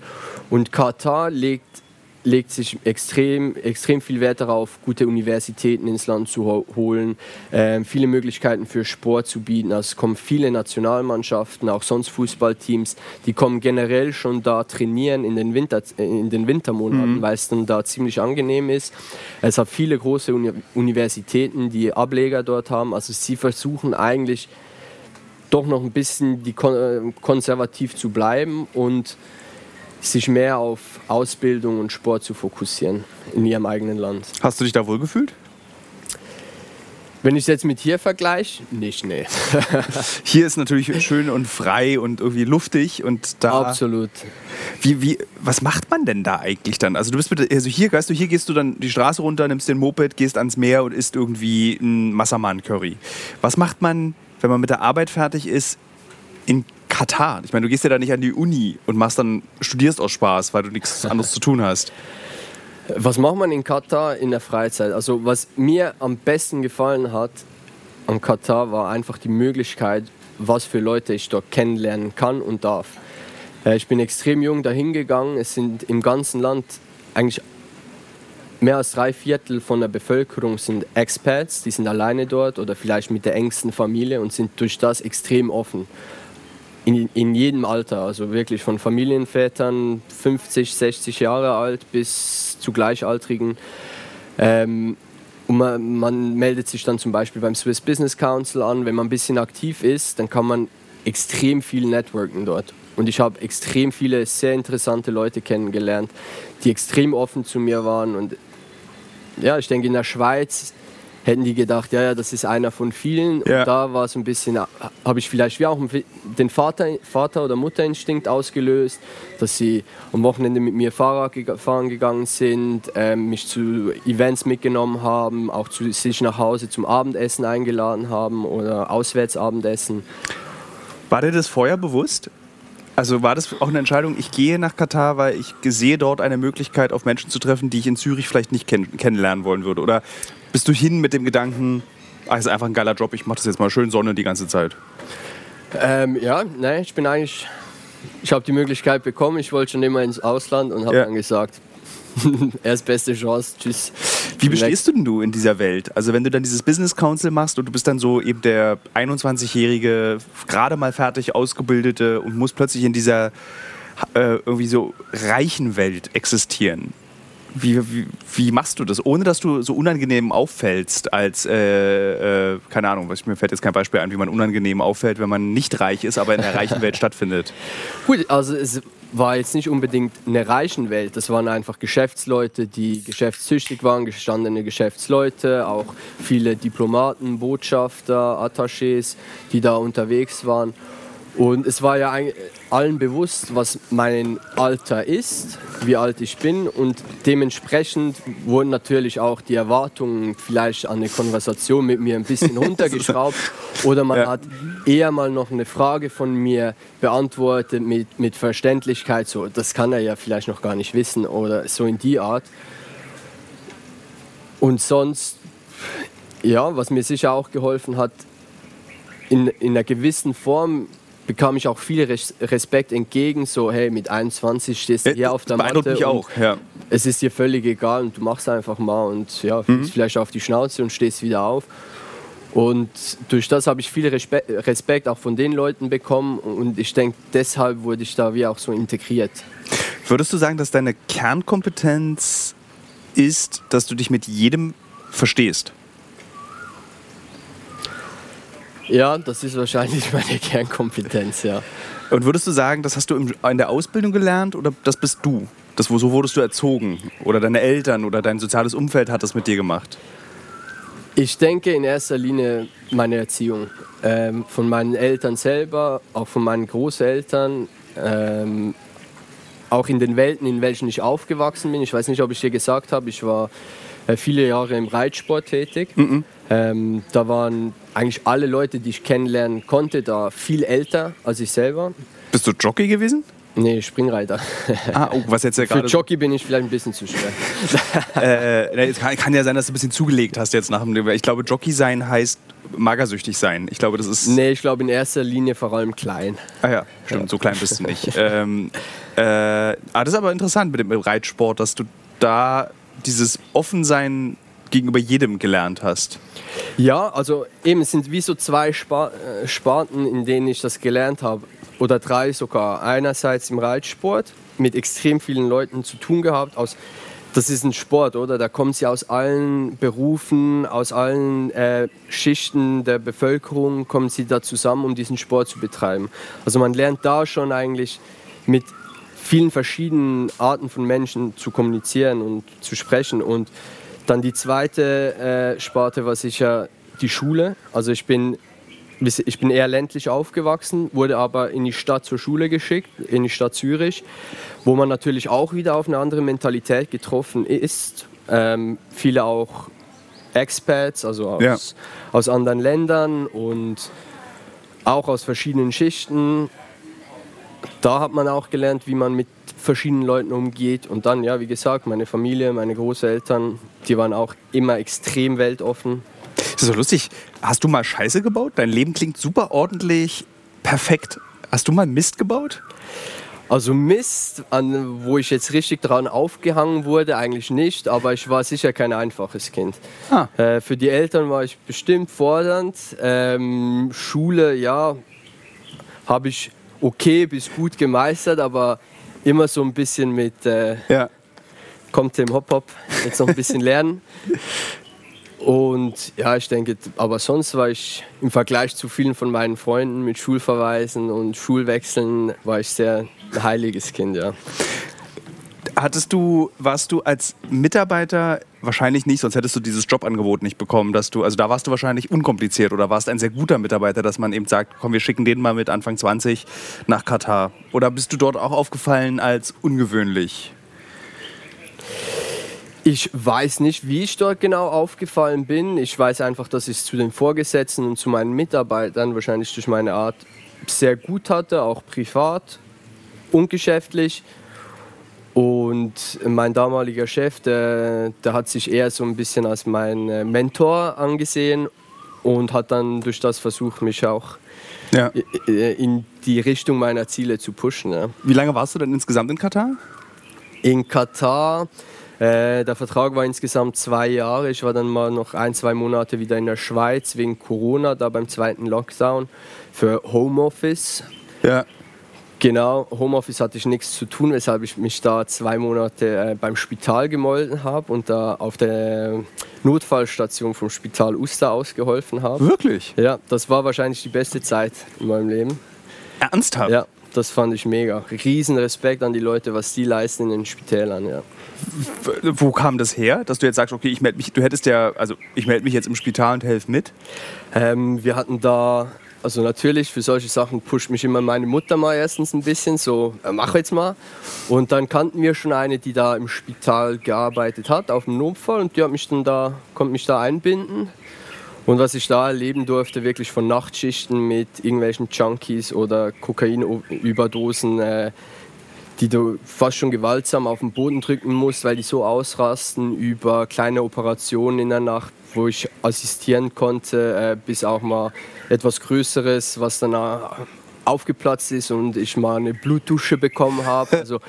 Und Katar legt legt sich extrem, extrem viel Wert darauf, gute Universitäten ins Land zu holen, äh, viele Möglichkeiten für Sport zu bieten. Also es kommen viele Nationalmannschaften, auch sonst Fußballteams, die kommen generell schon da trainieren in den, Winter, in den Wintermonaten, mhm. weil es dann da ziemlich angenehm ist. Es hat viele große Uni Universitäten, die Ableger dort haben. Also sie versuchen eigentlich doch noch ein bisschen die kon äh, konservativ zu bleiben und sich mehr auf Ausbildung und Sport zu fokussieren in ihrem eigenen Land. Hast du dich da wohl gefühlt? Wenn ich es jetzt mit hier vergleiche, nicht, nee. hier ist natürlich schön und frei und irgendwie luftig und da. Absolut. Wie, wie, was macht man denn da eigentlich dann? Also du bist mit, also hier, weißt du, hier gehst du dann die Straße runter, nimmst den Moped, gehst ans Meer und isst irgendwie ein Massaman Curry. Was macht man, wenn man mit der Arbeit fertig ist, in Katar. Ich meine, du gehst ja da nicht an die Uni und machst dann, studierst aus Spaß, weil du nichts anderes zu tun hast. Was macht man in Katar in der Freizeit? Also was mir am besten gefallen hat am Katar war einfach die Möglichkeit, was für Leute ich dort kennenlernen kann und darf. Äh, ich bin extrem jung dahin gegangen. Es sind im ganzen Land eigentlich mehr als drei Viertel von der Bevölkerung sind Expats, die sind alleine dort oder vielleicht mit der engsten Familie und sind durch das extrem offen in, in jedem Alter, also wirklich von Familienvätern 50, 60 Jahre alt bis zu Gleichaltrigen. Ähm, und man, man, meldet sich dann zum Beispiel beim Swiss Business Council an. Wenn man ein bisschen aktiv ist, dann kann man extrem viel networken dort. Und ich habe extrem viele sehr interessante Leute kennengelernt, die extrem offen zu mir waren. Und ja, ich denke, in der Schweiz hätten die gedacht, ja, ja, das ist einer von vielen. Ja. Und da war so ein bisschen, habe ich vielleicht wie auch den Vater, Vater- oder Mutterinstinkt ausgelöst, dass sie am Wochenende mit mir Fahrrad fahren gegangen sind, ähm, mich zu Events mitgenommen haben, auch zu sich nach Hause zum Abendessen eingeladen haben oder Auswärtsabendessen. War dir das vorher bewusst? Also war das auch eine Entscheidung, ich gehe nach Katar, weil ich sehe dort eine Möglichkeit, auf Menschen zu treffen, die ich in Zürich vielleicht nicht kenn kennenlernen wollen würde? Oder bist du hin mit dem Gedanken, ach, ist einfach ein geiler Job, ich mache das jetzt mal schön Sonne die ganze Zeit? Ähm, ja, ne, ich bin eigentlich, ich habe die Möglichkeit bekommen, ich wollte schon immer ins Ausland und habe Ja. dann gesagt, erst beste Chance, tschüss. Wie bestehst du denn du in dieser Welt? Also wenn du dann dieses Business Council machst und du bist dann so eben der 21-jährige, gerade mal fertig ausgebildete und musst plötzlich in dieser äh, irgendwie so reichen Welt existieren. Wie, wie, wie machst du das, ohne dass du so unangenehm auffällst als, äh, äh, keine Ahnung, mir fällt jetzt kein Beispiel ein, wie man unangenehm auffällt, wenn man nicht reich ist, aber in der reichen Welt stattfindet. Gut, also es war jetzt nicht unbedingt eine reichen Welt, das waren einfach Geschäftsleute, die geschäftstüchtig waren, gestandene Geschäftsleute, auch viele Diplomaten, Botschafter, Attachés, die da unterwegs waren. Und es war ja allen bewusst, was mein Alter ist, wie alt ich bin und dementsprechend wurden natürlich auch die Erwartungen vielleicht an eine Konversation mit mir ein bisschen runtergeschraubt oder man Ja. hat eher mal noch eine Frage von mir beantwortet mit, mit Verständlichkeit, so das kann er ja vielleicht noch gar nicht wissen oder so in die Art. Und sonst, ja, was mir sicher auch geholfen hat, in, in einer gewissen Form bekam ich auch viel Res- Respekt entgegen, so hey, mit 21 stehst du hier auf der Matte mich auch, ja. es ist dir völlig egal und du machst einfach mal und ja, Mhm. vielleicht auf die Schnauze und stehst wieder auf. Und durch das habe ich viel Respe Respekt auch von den Leuten bekommen und ich denke, deshalb wurde ich da wie auch so integriert. Würdest du sagen, dass deine Kernkompetenz ist, dass du dich mit jedem verstehst? Ja, das ist wahrscheinlich meine Kernkompetenz, ja. Und würdest du sagen, das hast du in der Ausbildung gelernt oder das bist du? Das, so wurdest du erzogen? Oder deine Eltern oder dein soziales Umfeld hat das mit dir gemacht? Ich denke in erster Linie meine Erziehung. Ähm, von meinen Eltern selber, auch von meinen Großeltern, ähm, auch in den Welten, in welchen ich aufgewachsen bin. Ich weiß nicht, ob ich dir gesagt habe, ich war äh, viele Jahre im Reitsport tätig. Ähm, da waren eigentlich alle Leute, die ich kennenlernen konnte, da viel älter als ich selber. Bist du Jockey gewesen? Nee, Springreiter. Ah, oh, was jetzt ja Für gerade. Jockey bin ich vielleicht ein bisschen zu schwer. Äh, es kann, kann ja sein, dass du ein bisschen zugelegt hast jetzt nach dem. Ich glaube, Jockey sein heißt magersüchtig sein. Ich glaube, das ist. Nee, ich glaube in erster Linie vor allem klein. Ah ja, stimmt, so klein bist du nicht. ähm, äh, ah, das ist aber interessant mit dem Reitsport, dass du da dieses Offensein gegenüber jedem gelernt hast. Ja, also eben es sind wie so zwei Spa äh, Sparten, in denen ich das gelernt habe. Oder drei sogar. Einerseits im Reitsport mit extrem vielen Leuten zu tun gehabt. Aus, das ist ein Sport, oder? Da kommen sie aus allen Berufen, aus allen äh, Schichten der Bevölkerung, kommen sie da zusammen, um diesen Sport zu betreiben. Also man lernt da schon eigentlich mit vielen verschiedenen Arten von Menschen zu kommunizieren und zu sprechen. Und dann die zweite äh, Sparte war sicher die Schule. Also ich bin, ich bin eher ländlich aufgewachsen, wurde aber in die Stadt zur Schule geschickt, in die Stadt Zürich, wo man natürlich auch wieder auf eine andere Mentalität getroffen ist. Ähm, viele auch Expats, also aus, Ja. aus anderen Ländern und auch aus verschiedenen Schichten. Da hat man auch gelernt, wie man mit verschiedenen Leuten umgeht. Und dann, ja, wie gesagt, meine Familie, meine Großeltern, die waren auch immer extrem weltoffen. Das ist so lustig. Hast du mal Scheiße gebaut? Dein Leben klingt super ordentlich, perfekt. Hast du mal Mist gebaut? Also Mist, an, wo ich jetzt richtig dran aufgehangen wurde, eigentlich nicht, aber ich war sicher kein einfaches Kind. Ah. Äh, für die Eltern war ich bestimmt fordernd. Ähm, Schule, ja, habe ich okay bis gut gemeistert, aber immer so ein bisschen mit, äh, Ja. kommt im Hop-Hop, jetzt noch ein bisschen lernen. Und ja, ich denke, aber sonst war ich im Vergleich zu vielen von meinen Freunden mit Schulverweisen und Schulwechseln, war ich sehr ein heiliges Kind, ja. Hattest du, warst du als Mitarbeiter wahrscheinlich nicht, sonst hättest du dieses Jobangebot nicht bekommen, dass du, also da warst du wahrscheinlich unkompliziert oder warst ein sehr guter Mitarbeiter, dass man eben sagt, komm, wir schicken den mal mit Anfang 20 nach Katar. Oder bist du dort auch aufgefallen als ungewöhnlich? Ich weiß nicht, wie ich dort genau aufgefallen bin. Ich weiß einfach, dass ich es zu den Vorgesetzten und zu meinen Mitarbeitern wahrscheinlich durch meine Art sehr gut hatte, auch privat und geschäftlich. Und mein damaliger Chef, der, der hat sich eher so ein bisschen als mein äh, Mentor angesehen und hat dann durch das versucht, mich auch ja. in die Richtung meiner Ziele zu pushen. Ja. Wie lange warst du denn insgesamt in Katar? In Katar äh, der Vertrag war insgesamt zwei Jahre. Ich war dann mal noch ein, zwei Monate wieder in der Schweiz wegen Corona, da beim zweiten Lockdown für Homeoffice. Ja. Genau, Homeoffice hatte ich nichts zu tun, weshalb ich mich da zwei Monate äh, beim Spital gemolden habe und da auf der Notfallstation vom Spital Uster ausgeholfen habe. Wirklich? Ja, das war wahrscheinlich die beste Zeit in meinem Leben. Ernsthaft? Ja, das fand ich mega. Riesen Respekt an die Leute, was die leisten in den Spitälern, ja. Wo kam das her, dass du jetzt sagst, okay, ich melde mich, du hättest ja, also ich melde mich jetzt im Spital und helfe mit? Ähm, wir hatten da, also natürlich für solche Sachen pusht mich immer meine Mutter mal erstens ein bisschen, so äh, mach jetzt mal. Und dann kannten wir schon eine, die da im Spital gearbeitet hat, auf dem Notfall und die hat mich dann da, konnte mich da einbinden. Und was ich da erleben durfte, wirklich von Nachtschichten mit irgendwelchen Junkies oder Kokainüberdosen, äh, die du fast schon gewaltsam auf den Boden drücken musst, weil die so ausrasten, über kleine Operationen in der Nacht, wo ich assistieren konnte, äh, bis auch mal etwas Größeres, was dann aufgeplatzt ist und ich mal eine Blutdusche bekommen habe. Also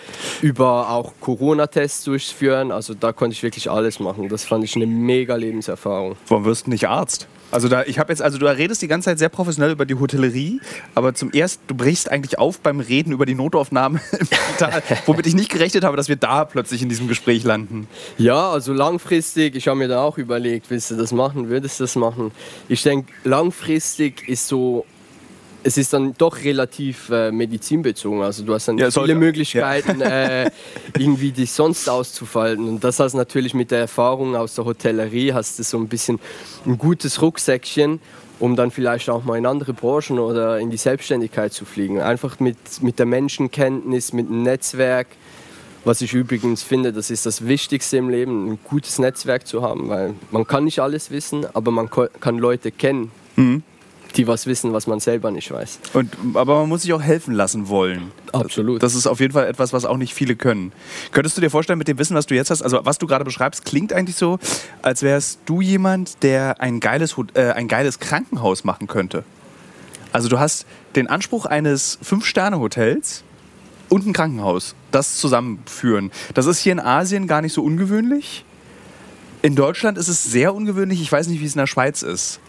über auch Corona-Tests durchführen. Also da konnte ich wirklich alles machen. Das fand ich eine mega Lebenserfahrung. Warum wirst du nicht Arzt? Also da, ich habe jetzt, also du redest die ganze Zeit sehr professionell über die Hotellerie, aber zum ersten, du brichst eigentlich auf beim Reden über die Notaufnahme im Spital, womit ich nicht gerechnet habe, dass wir da plötzlich in diesem Gespräch landen. Ja, also langfristig, ich habe mir da auch überlegt, willst du das machen, würdest du das machen? Ich denke, langfristig ist so es ist dann doch relativ äh, medizinbezogen. Also du hast dann ja, viele Möglichkeiten, ja. äh, irgendwie dich sonst auszufalten. Und das hast natürlich mit der Erfahrung aus der Hotellerie, hast du so ein bisschen ein gutes Rucksäckchen, um dann vielleicht auch mal in andere Branchen oder in die Selbstständigkeit zu fliegen. Einfach mit, mit der Menschenkenntnis, mit dem Netzwerk. Was ich übrigens finde, das ist das Wichtigste im Leben, ein gutes Netzwerk zu haben, weil man kann nicht alles wissen, aber man kann Leute kennen. Mhm die was wissen, was man selber nicht weiß. Und, aber man muss sich auch helfen lassen wollen. Absolut. Das ist auf jeden Fall etwas, was auch nicht viele können. Könntest du dir vorstellen, mit dem Wissen, was du jetzt hast, also was du gerade beschreibst, klingt eigentlich so, als wärst du jemand, der ein geiles, äh, ein geiles Krankenhaus machen könnte. Also du hast den Anspruch eines Fünf-Sterne-Hotels und ein Krankenhaus. Das zusammenführen. Das ist hier in Asien gar nicht so ungewöhnlich. In Deutschland ist es sehr ungewöhnlich. Ich weiß nicht, wie es in der Schweiz ist.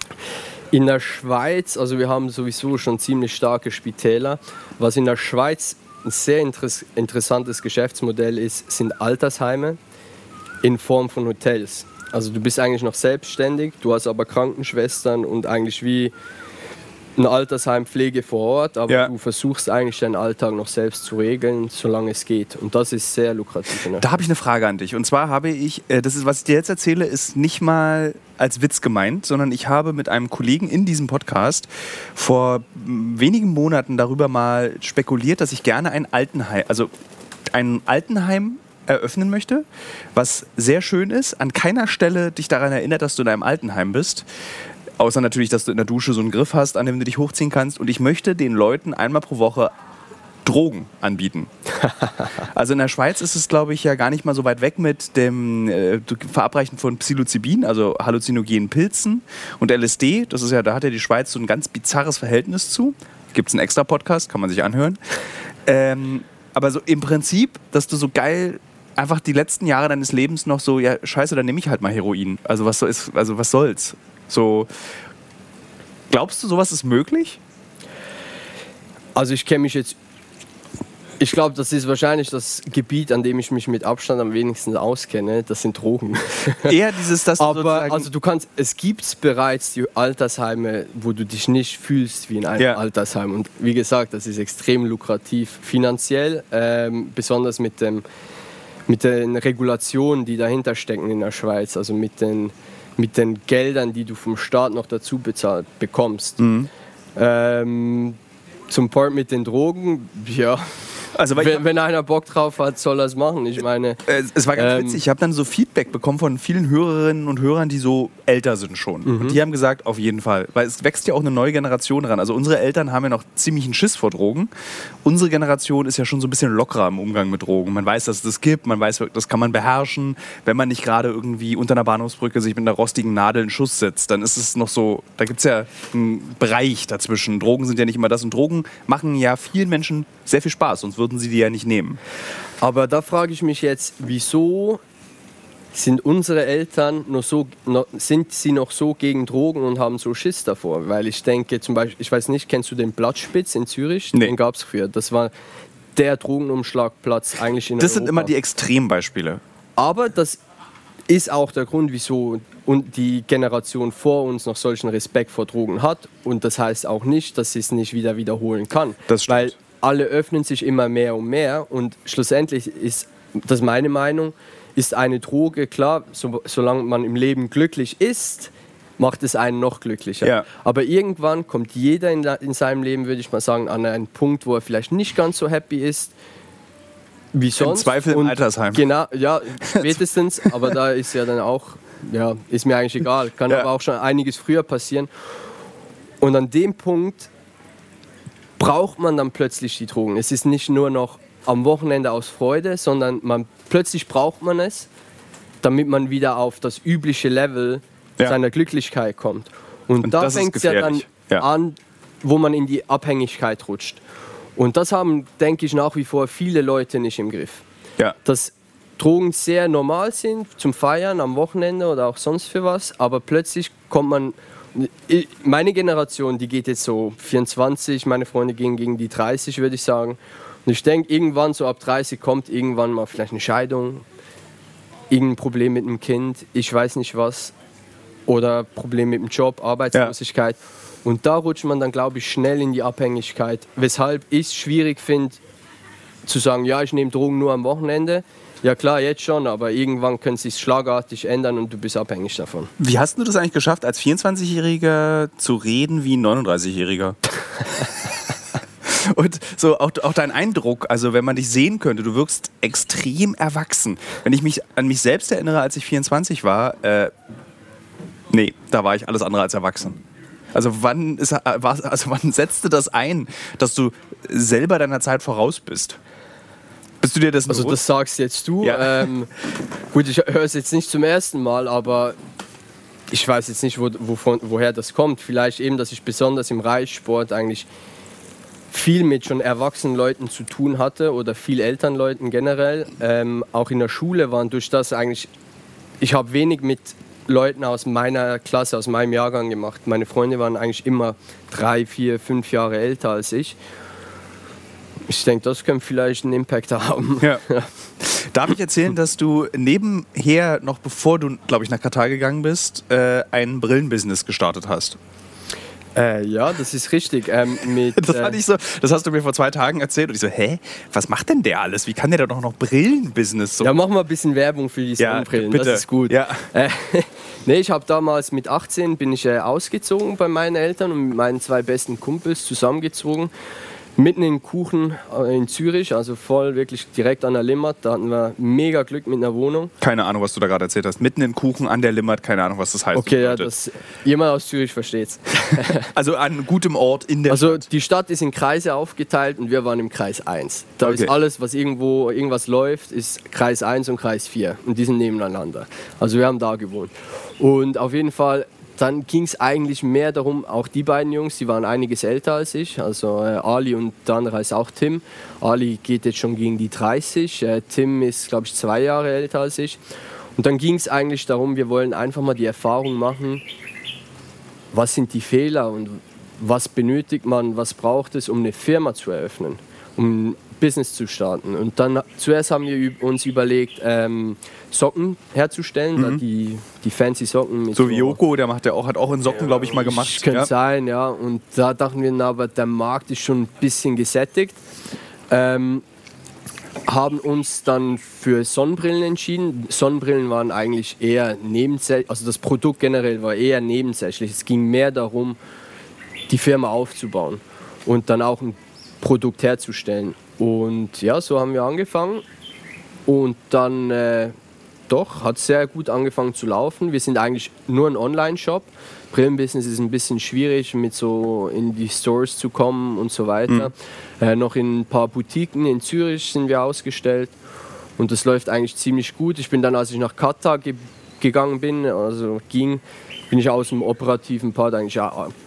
In der Schweiz, also wir haben sowieso schon ziemlich starke Spitäler. Was in der Schweiz ein sehr interessantes Geschäftsmodell ist, sind Altersheime in Form von Hotels. Also du bist eigentlich noch selbstständig, du hast aber Krankenschwestern und eigentlich wie ein Altersheimpflege vor Ort, aber ja. du versuchst eigentlich deinen Alltag noch selbst zu regeln, solange es geht. Und das ist sehr lukrativ. Da habe ich eine Frage an dich. Und zwar habe ich, äh, das ist, was ich dir jetzt erzähle, ist nicht mal als Witz gemeint, sondern ich habe mit einem Kollegen in diesem Podcast vor wenigen Monaten darüber mal spekuliert, dass ich gerne ein Altenheim, also ein Altenheim eröffnen möchte, was sehr schön ist, an keiner Stelle dich daran erinnert, dass du in einem Altenheim bist, Außer natürlich, dass du in der Dusche so einen Griff hast, an dem du dich hochziehen kannst. Und ich möchte den Leuten einmal pro Woche Drogen anbieten. also in der Schweiz ist es, glaube ich, ja gar nicht mal so weit weg mit dem äh, Verabreichen von Psilocybin, also halluzinogenen Pilzen und LSD. Das ist ja, da hat ja die Schweiz so ein ganz bizarres Verhältnis zu. Gibt es einen extra Podcast, kann man sich anhören. Ähm, aber so im Prinzip, dass du so geil einfach die letzten Jahre deines Lebens noch so, ja, scheiße, dann nehme ich halt mal Heroin. Also was, so ist, also was soll's? So, glaubst du, sowas ist möglich? Also ich kenne mich jetzt ich glaube, das ist wahrscheinlich das Gebiet, an dem ich mich mit Abstand am wenigsten auskenne. Das sind Drogen. Eher dieses, das Aber also du kannst, es gibt bereits die Altersheime, wo du dich nicht fühlst wie in einem ja. Altersheim. Und wie gesagt, das ist extrem lukrativ finanziell, ähm, besonders mit dem mit den Regulationen, die dahinter stecken in der Schweiz, also mit den, mit den Geldern, die du vom Staat noch dazu bezahlt bekommst. Mhm. Ähm, zum Part mit den Drogen, ja, also, wenn, wenn, einer Bock drauf hat, soll er es machen. Ich meine. Es war ganz ähm, witzig. Ich habe dann so Feedback bekommen von vielen Hörerinnen und Hörern, die so älter sind schon. Mhm. Und die haben gesagt, auf jeden Fall. Weil es wächst ja auch eine neue Generation ran. Also unsere Eltern haben ja noch ziemlich einen Schiss vor Drogen. Unsere Generation ist ja schon so ein bisschen lockerer im Umgang mit Drogen. Man weiß, dass es das gibt, man weiß, das kann man beherrschen. Wenn man nicht gerade irgendwie unter einer Bahnhofsbrücke sich mit einer rostigen Nadel in Schuss setzt, dann ist es noch so, da gibt es ja einen Bereich dazwischen. Drogen sind ja nicht immer das. Und Drogen machen ja vielen Menschen sehr viel Spaß, sonst würden sie die ja nicht nehmen. Aber da frage ich mich jetzt, wieso sind unsere Eltern noch so, noch, sind sie noch so gegen Drogen und haben so Schiss davor? Weil ich denke zum Beispiel, ich weiß nicht, kennst du den Blattspitz in Zürich? Nee. Den gab es früher. Das war der Drogenumschlagplatz eigentlich in Das Europa. sind immer die Extrembeispiele. Aber das ist auch der Grund, wieso die Generation vor uns noch solchen Respekt vor Drogen hat. Und das heißt auch nicht, dass sie es nicht wieder wiederholen kann. Das stimmt. Weil alle öffnen sich immer mehr und mehr und schlussendlich ist das meine Meinung, ist eine Droge, klar, so, solange man im Leben glücklich ist, macht es einen noch glücklicher. Ja. Aber irgendwann kommt jeder in, in, seinem Leben, würde ich mal sagen, an einen Punkt, wo er vielleicht nicht ganz so happy ist wie sonst. Im Zweifel im Altersheim. Genau, ja, spätestens, aber da ist ja dann auch, ja, ist mir eigentlich egal. Kann ja. aber auch schon einiges früher passieren. Und an dem Punkt braucht man dann plötzlich die Drogen. Es ist nicht nur noch am Wochenende aus Freude, sondern man, plötzlich braucht man es, damit man wieder auf das übliche Level ja. seiner Glücklichkeit kommt. Und, Und da fängt es ja dann ja. an, wo man in die Abhängigkeit rutscht. Und das haben, denke ich, nach wie vor viele Leute nicht im Griff. Ja. Dass Drogen sehr normal sind zum Feiern am Wochenende oder auch sonst für was, aber plötzlich kommt man meine Generation, die geht jetzt so 24, meine Freunde gehen gegen die 30, würde ich sagen. Und ich denke, irgendwann so ab 30 kommt irgendwann mal vielleicht eine Scheidung, irgendein Problem mit dem Kind, ich weiß nicht was, oder Problem mit dem Job, Arbeitslosigkeit. Ja. Und da rutscht man dann, glaube ich, schnell in die Abhängigkeit. Weshalb ich es schwierig finde, zu sagen, ja, ich nehme Drogen nur am Wochenende. Ja klar, jetzt schon, aber irgendwann können sie es schlagartig ändern und du bist abhängig davon. Wie hast du das eigentlich geschafft, als 24-Jähriger zu reden wie ein 39-Jähriger? Und so auch, auch, dein Eindruck, also wenn man dich sehen könnte, du wirkst extrem erwachsen. Wenn ich mich an mich selbst erinnere, als ich 24 war, äh, nee, da war ich alles andere als erwachsen. Also wann, ist, also wann setzte das ein, dass du selber deiner Zeit voraus bist? Bist du dir das Also bewusst? das sagst jetzt du. Ja. Ähm, gut, ich höre es jetzt nicht zum ersten Mal, aber ich weiß jetzt nicht, wo, wovon, woher das kommt. Vielleicht eben, dass ich besonders im Reitsport eigentlich viel mit schon erwachsenen Leuten zu tun hatte oder viel Elternleuten generell. Ähm, auch in der Schule waren durch das eigentlich, ich habe wenig mit Leuten aus meiner Klasse, aus meinem Jahrgang gemacht. Meine Freunde waren eigentlich immer drei, vier, fünf Jahre älter als ich. Ich denke, das könnte vielleicht einen Impact haben. Ja. Darf ich erzählen, dass du nebenher, noch bevor du, glaube ich, nach Katar gegangen bist, äh, ein Brillenbusiness gestartet hast? Äh, ja, das ist richtig. Ähm, mit, das, äh, ich so, das hast du mir vor zwei Tagen erzählt und ich so, hä, was macht denn der alles? Wie kann der doch noch Brillenbusiness so? Ja, mach mal ein bisschen Werbung für die Sonnenbrillen, ja, das ist gut. Ja. Äh, nee, ich habe damals mit 18 bin ich äh, ausgezogen bei meinen Eltern und mit meinen zwei besten Kumpels zusammengezogen mitten in Kuchen äh, in Zürich, also voll wirklich direkt an der Limmat. Da hatten wir mega Glück mit einer Wohnung. Keine Ahnung, was du da gerade erzählt hast. Mitten in Kuchen an der Limmat, keine Ahnung, was das heißt. Okay, ja, das, jemand aus Zürich versteht's. also an gutem Ort in der Also Stadt. die Stadt ist in Kreise aufgeteilt und wir waren im Kreis 1. Da okay. ist alles, was irgendwo irgendwas läuft, ist Kreis 1 und Kreis 4 und die sind nebeneinander. Also wir haben da gewohnt. Und auf jeden Fall dann ging es eigentlich mehr darum, auch die beiden Jungs, die waren einiges älter als ich, also äh, Ali und der andere ist auch Tim. Ali geht jetzt schon gegen die 30, äh, Tim ist, glaube ich, zwei Jahre älter als ich. Und dann ging es eigentlich darum, wir wollen einfach mal die Erfahrung machen, was sind die Fehler und was benötigt man, was braucht es, um eine Firma zu eröffnen, um Business zu starten. Und dann zuerst haben wir uns überlegt, ähm, Socken herzustellen, mhm. die, die fancy Socken. so wie Joko, der macht ja auch, hat auch in Socken, ja, glaube ich, mal gemacht. Könnte ja. sein, ja. Und da dachten wir, aber der Markt ist schon ein bisschen gesättigt. Ähm, haben uns dann für Sonnenbrillen entschieden. Sonnenbrillen waren eigentlich eher nebensächlich, also das Produkt generell war eher nebensächlich. Es ging mehr darum, die Firma aufzubauen und dann auch ein Produkt herzustellen. Und ja, so haben wir angefangen. Und dann äh, doch, hat sehr gut angefangen zu laufen. Wir sind eigentlich nur ein Online-Shop. Brillenbusiness ist ein bisschen schwierig, mit so in die Stores zu kommen und so weiter. Mhm. Äh, noch in ein paar Boutiquen in Zürich sind wir ausgestellt und das läuft eigentlich ziemlich gut. Ich bin dann, als ich nach Katar ge gegangen bin, also ging, bin ich aus dem operativen Part eigentlich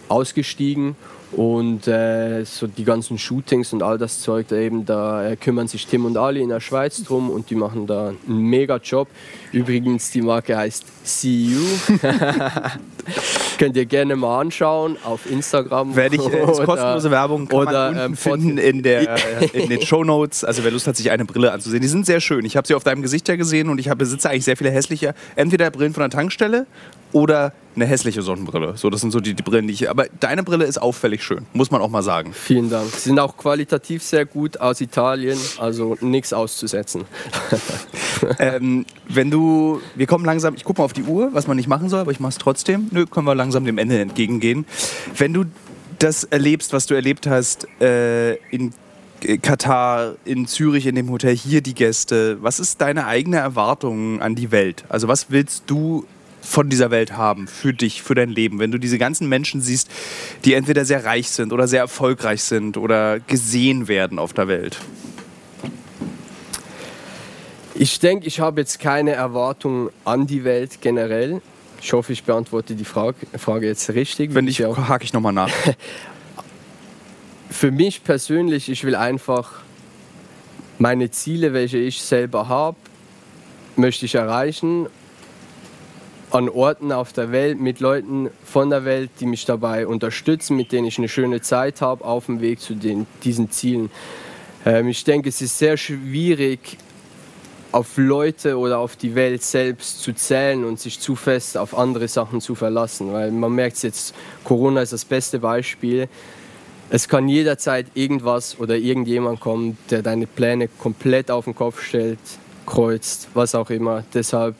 ausgestiegen und äh, so die ganzen Shootings und all das Zeug, da eben, da äh, kümmern sich Tim und Ali in der Schweiz drum und die machen da einen mega Job. Übrigens, die Marke heißt CU. Könnt ihr gerne mal anschauen auf Instagram. Werde ich äh, oder, kostenlose Werbung kann oder, man ähm, finden in, der, in den Show Notes. Also wer Lust hat, sich eine Brille anzusehen. Die sind sehr schön. Ich habe sie auf deinem Gesicht ja gesehen und ich besitze eigentlich sehr viele hässliche, entweder Brillen von der Tankstelle oder eine hässliche Sonnenbrille. So, das sind so die, die Brillen, die ich. Aber deine Brille ist auffällig schön, muss man auch mal sagen. Vielen Dank. Sie sind auch qualitativ sehr gut aus Italien, also nichts auszusetzen. ähm, wenn du, wir kommen langsam, ich gucke mal auf die Uhr, was man nicht machen soll, aber ich mache es trotzdem. Nö, können wir langsam dem Ende entgegengehen. Wenn du das erlebst, was du erlebt hast äh, in Katar, in Zürich, in dem Hotel, hier die Gäste. Was ist deine eigene Erwartung an die Welt? Also was willst du von dieser Welt haben, für dich, für dein Leben. Wenn du diese ganzen Menschen siehst, die entweder sehr reich sind oder sehr erfolgreich sind oder gesehen werden auf der Welt. Ich denke, ich habe jetzt keine Erwartungen an die Welt generell. Ich hoffe, ich beantworte die Frage, Frage jetzt richtig. Wenn nicht, hake ich nochmal nach. Für mich persönlich, ich will einfach meine Ziele, welche ich selber habe, möchte ich erreichen an Orten auf der Welt mit Leuten von der Welt, die mich dabei unterstützen, mit denen ich eine schöne Zeit habe auf dem Weg zu den, diesen Zielen. Ähm, ich denke, es ist sehr schwierig, auf Leute oder auf die Welt selbst zu zählen und sich zu fest auf andere Sachen zu verlassen. Weil man merkt jetzt, Corona ist das beste Beispiel. Es kann jederzeit irgendwas oder irgendjemand kommen, der deine Pläne komplett auf den Kopf stellt, kreuzt, was auch immer. Deshalb,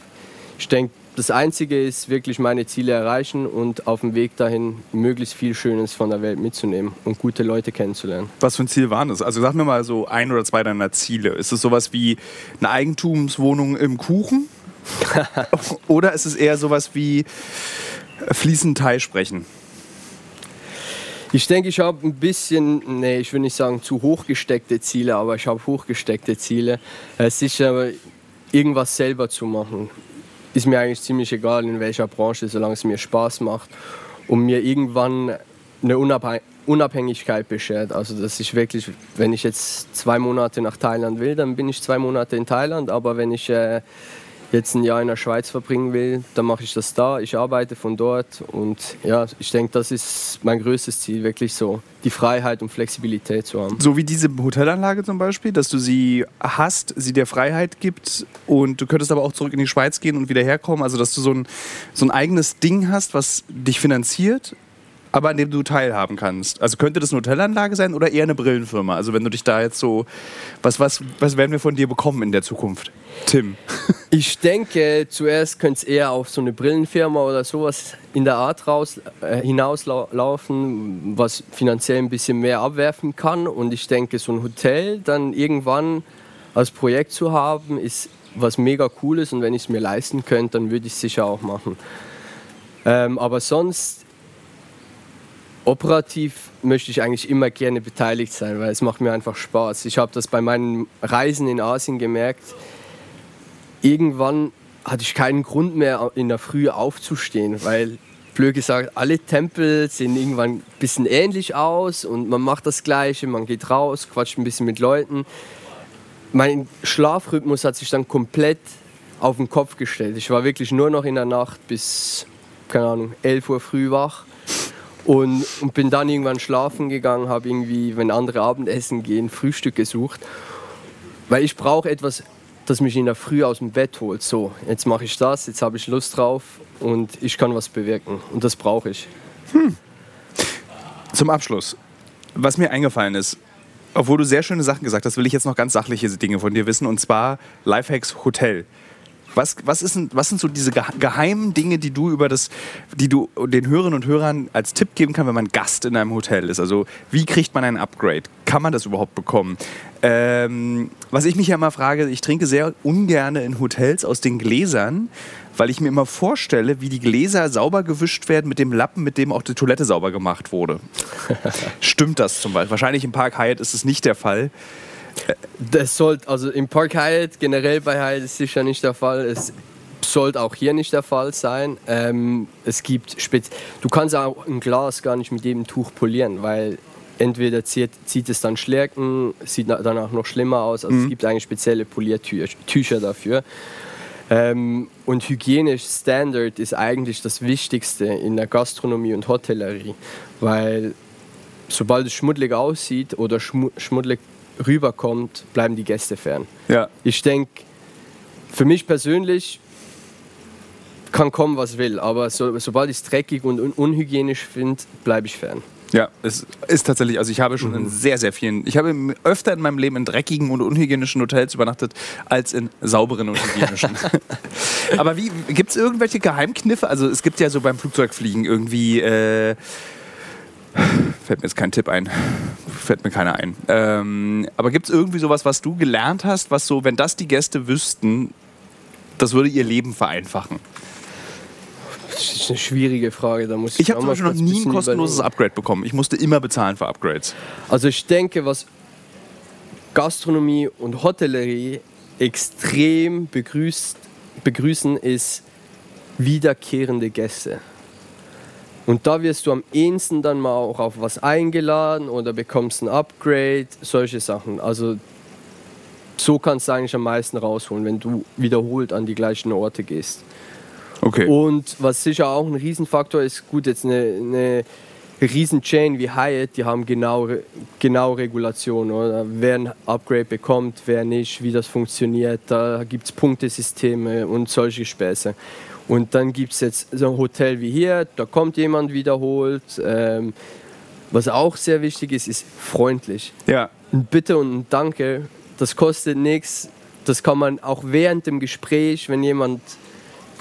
ich denke, das Einzige ist wirklich meine Ziele erreichen und auf dem Weg dahin möglichst viel Schönes von der Welt mitzunehmen und gute Leute kennenzulernen. Was für ein Ziel waren das? Also sag mir mal so ein oder zwei deiner Ziele. Ist es sowas wie eine Eigentumswohnung im Kuchen? oder ist es eher sowas wie fließend Thai sprechen? Ich denke, ich habe ein bisschen, nee, ich will nicht sagen zu hochgesteckte Ziele, aber ich habe hochgesteckte Ziele. Äh, sicher irgendwas selber zu machen ist mir eigentlich ziemlich egal, in welcher Branche, solange es mir Spaß macht und mir irgendwann eine Unabhängigkeit beschert. Also dass ich wirklich, wenn ich jetzt zwei Monate nach Thailand will, dann bin ich zwei Monate in Thailand, aber wenn ich äh, jetzt ein Jahr in der Schweiz verbringen will, dann mache ich das da. Ich arbeite von dort und ja, ich denke, das ist mein größtes Ziel, wirklich so die Freiheit und Flexibilität zu haben. So wie diese Hotelanlage zum Beispiel, dass du sie hast, sie dir Freiheit gibt und du könntest aber auch zurück in die Schweiz gehen und wieder herkommen. Also dass du so ein, so ein eigenes Ding hast, was dich finanziert, aber an dem du teilhaben kannst. Also könnte das eine Hotelanlage sein oder eher eine Brillenfirma? Also wenn du dich da jetzt so, was, was, was werden wir von dir bekommen in der Zukunft, Tim? Ich denke, zuerst könnte es eher auf so eine Brillenfirma oder sowas in der Art raus, äh, hinauslaufen, was finanziell ein bisschen mehr abwerfen kann. Und ich denke, so ein Hotel dann irgendwann als Projekt zu haben, ist was mega cool ist. Und wenn ich es mir leisten könnte, dann würde ich es sicher auch machen. Ähm, aber sonst operativ möchte ich eigentlich immer gerne beteiligt sein, weil es macht mir einfach Spaß. Ich habe das bei meinen Reisen in Asien gemerkt. Irgendwann hatte ich keinen Grund mehr in der Früh aufzustehen, weil blöd gesagt, alle Tempel sehen irgendwann ein bisschen ähnlich aus und man macht das Gleiche, man geht raus, quatscht ein bisschen mit Leuten. Mein Schlafrhythmus hat sich dann komplett auf den Kopf gestellt. Ich war wirklich nur noch in der Nacht bis, keine Ahnung, 11 Uhr früh wach und, und bin dann irgendwann schlafen gegangen, habe irgendwie, wenn andere Abendessen gehen, Frühstück gesucht. Weil ich brauche etwas, das mich in der Früh aus dem Bett holt. So, jetzt mache ich das, jetzt habe ich Lust drauf und ich kann was bewirken. Und das brauche ich. Hm. Zum Abschluss, was mir eingefallen ist, obwohl du sehr schöne Sachen gesagt hast, will ich jetzt noch ganz sachliche Dinge von dir wissen. Und zwar Lifehacks Hotel. Was, was, ist, was sind so diese gehe- geheimen Dinge, die du über das, die du den Hörerinnen und Hörern als Tipp geben kann, wenn man Gast in einem Hotel ist? Also wie kriegt man ein Upgrade? Kann man das überhaupt bekommen? Ähm, was ich mich ja immer frage, ich trinke sehr ungern in Hotels aus den Gläsern, weil ich mir immer vorstelle, wie die Gläser sauber gewischt werden mit dem Lappen, mit dem auch die Toilette sauber gemacht wurde. Stimmt das zum Beispiel? Wahrscheinlich im Park Hyatt ist es nicht der Fall. Das sollte, also im Park Hyatt, generell bei Hyatt ist sicher nicht der Fall. Es sollte auch hier nicht der Fall sein. Ähm, es gibt spez du kannst auch ein Glas gar nicht mit jedem Tuch polieren, weil entweder zieht, zieht es dann Schlärken, sieht na- danach noch schlimmer aus. Also es gibt eigentlich spezielle Poliertücher dafür. Ähm, und hygienisch Standard ist eigentlich das Wichtigste in der Gastronomie und Hotellerie, weil sobald es schmuddelig aussieht oder schmu schmuddelig rüberkommt, bleiben die Gäste fern. Ja. Ich denke, für mich persönlich kann kommen, was will, aber so, sobald ich es dreckig und un unhygienisch finde, bleibe ich fern. Ja, es ist tatsächlich, also ich habe schon in sehr, sehr vielen, ich habe öfter in meinem Leben in dreckigen und unhygienischen Hotels übernachtet, als in sauberen und hygienischen. Aber wie, gibt es irgendwelche Geheimkniffe? Also es gibt ja so beim Flugzeugfliegen irgendwie, äh, fällt mir jetzt kein Tipp ein, fällt mir keiner ein. Ähm, aber gibt es irgendwie sowas, was du gelernt hast, was so, wenn das die Gäste wüssten, das würde ihr Leben vereinfachen? Das ist eine schwierige Frage, da muss ich, Ich habe zum Beispiel noch nie ein kostenloses. Upgrade bekommen. Ich musste immer bezahlen für Upgrades. Also ich denke, was Gastronomie und Hotellerie extrem begrüßt, begrüßen, ist wiederkehrende Gäste. Und da wirst du am ehesten dann mal auch auf was eingeladen oder bekommst ein Upgrade, solche Sachen. Also so kannst du eigentlich am meisten rausholen, wenn du wiederholt an die gleichen Orte gehst. Okay. Und was sicher auch ein Riesenfaktor ist, gut, jetzt eine, eine Riesenchain wie Hyatt, die haben genau, genau Regulationen, oder? wer ein Upgrade bekommt, wer nicht, wie das funktioniert. Da gibt es Punktesysteme und solche Späße. Und dann gibt es jetzt so ein Hotel wie hier, da kommt jemand wiederholt. Ähm, was auch sehr wichtig ist, ist freundlich. Ja. Ein Bitte und ein Danke, das kostet nichts. Das kann man auch während dem Gespräch, wenn jemand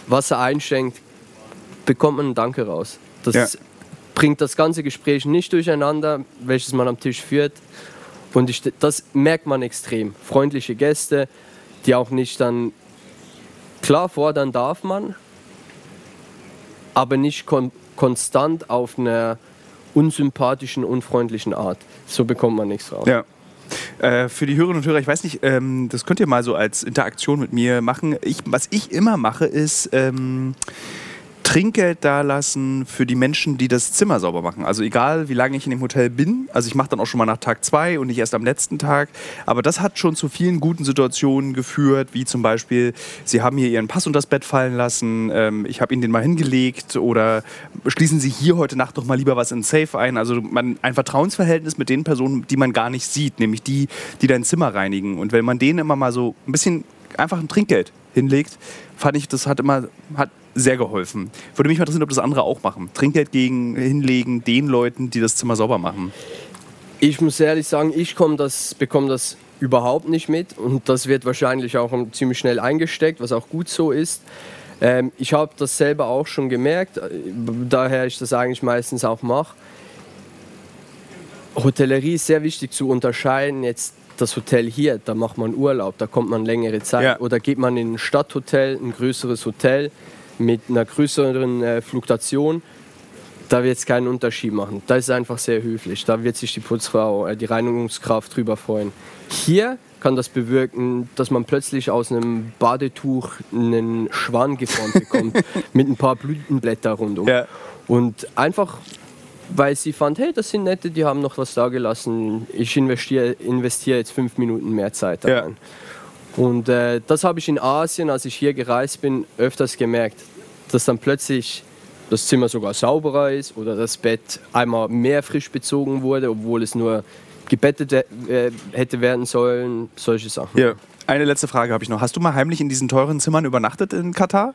Wasser einschenkt, bekommt man ein Danke raus. Das Ja. bringt das ganze Gespräch nicht durcheinander, welches man am Tisch führt. Und ich, das merkt man extrem. Freundliche Gäste, die auch nicht dann, klar fordern darf man, aber nicht kon konstant auf einer unsympathischen, unfreundlichen Art. So bekommt man nichts raus. Ja. Äh, für die Hörerinnen und Hörer, ich weiß nicht, ähm, das könnt ihr mal so als Interaktion mit mir machen. Ich, was ich immer mache, ist ähm, Trinkgeld dalassen für die Menschen, die das Zimmer sauber machen. Also egal, wie lange ich in dem Hotel bin. Also ich mache dann auch schon mal nach Tag zwei und nicht erst am letzten Tag. Aber das hat schon zu vielen guten Situationen geführt, wie zum Beispiel, Sie haben hier Ihren Pass unter das Bett fallen lassen, ähm, ich habe Ihnen den mal hingelegt oder schließen Sie hier heute Nacht doch mal lieber was in Safe ein. Also man ein Vertrauensverhältnis mit den Personen, die man gar nicht sieht, nämlich die, die dein Zimmer reinigen. Und wenn man denen immer mal so ein bisschen einfach ein Trinkgeld hinlegt, fand ich, das hat immer hat sehr geholfen. Würde mich mal interessieren, ob das andere auch machen. Trinkgeld gegen hinlegen den Leuten, die das Zimmer sauber machen. Ich muss ehrlich sagen, ich das, bekomme das überhaupt nicht mit und das wird wahrscheinlich auch ziemlich schnell eingesteckt, was auch gut so ist. Ähm, ich habe das selber auch schon gemerkt, äh, daher ich das eigentlich meistens auch mache. Hotellerie ist sehr wichtig zu unterscheiden. Jetzt das Hotel hier, da macht man Urlaub, da kommt man längere Zeit. Ja. Oder geht man in ein Stadthotel, ein größeres Hotel mit einer größeren äh, Fluktuation, da wird es keinen Unterschied machen. Da ist es einfach sehr höflich. Da wird sich die Putzfrau, äh, die Reinigungskraft drüber freuen. Hier kann das bewirken, dass man plötzlich aus einem Badetuch einen Schwan geformt bekommt mit ein paar Blütenblätter rundum. Ja. Und einfach, weil sie fand, hey, das sind nette, die haben noch was da gelassen. Ich investiere investiere jetzt fünf Minuten mehr Zeit da Ja. Und äh, das habe ich in Asien, als ich hier gereist bin, öfters gemerkt, dass dann plötzlich das Zimmer sogar sauberer ist oder das Bett einmal mehr frisch bezogen wurde, obwohl es nur gebettet äh, hätte werden sollen, solche Sachen. Ja. Eine letzte Frage habe ich noch. Hast du mal heimlich in diesen teuren Zimmern übernachtet in Katar?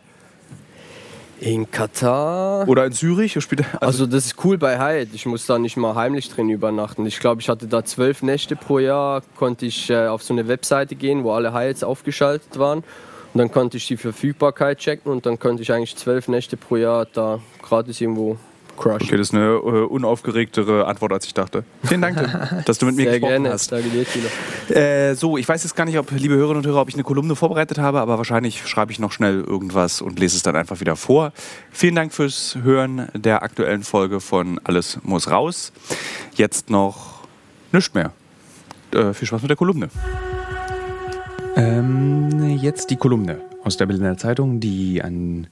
In Katar. Oder in Zürich? Also, also, das ist cool bei Hyatt. Ich muss da nicht mal heimlich drin übernachten. Ich glaube, ich hatte da zwölf Nächte pro Jahr. Konnte ich äh, auf so eine Webseite gehen, wo alle Hyatts aufgeschaltet waren. Und dann konnte ich die Verfügbarkeit checken und dann konnte ich eigentlich zwölf Nächte pro Jahr da gratis irgendwo Crush. Okay, das ist eine äh, unaufgeregtere Antwort, als ich dachte. Vielen Dank, dass du mit mir Sehr gesprochen gerne. hast. Danke dir, äh, so, ich weiß jetzt gar nicht, ob, liebe Hörerinnen und Hörer, ob ich eine Kolumne vorbereitet habe, aber wahrscheinlich schreibe ich noch schnell irgendwas und lese es dann einfach wieder vor. Vielen Dank fürs Hören der aktuellen Folge von Alles muss raus. Jetzt noch nichts mehr. Äh, viel Spaß mit der Kolumne. Ähm, jetzt die Kolumne aus der Berliner Zeitung, die an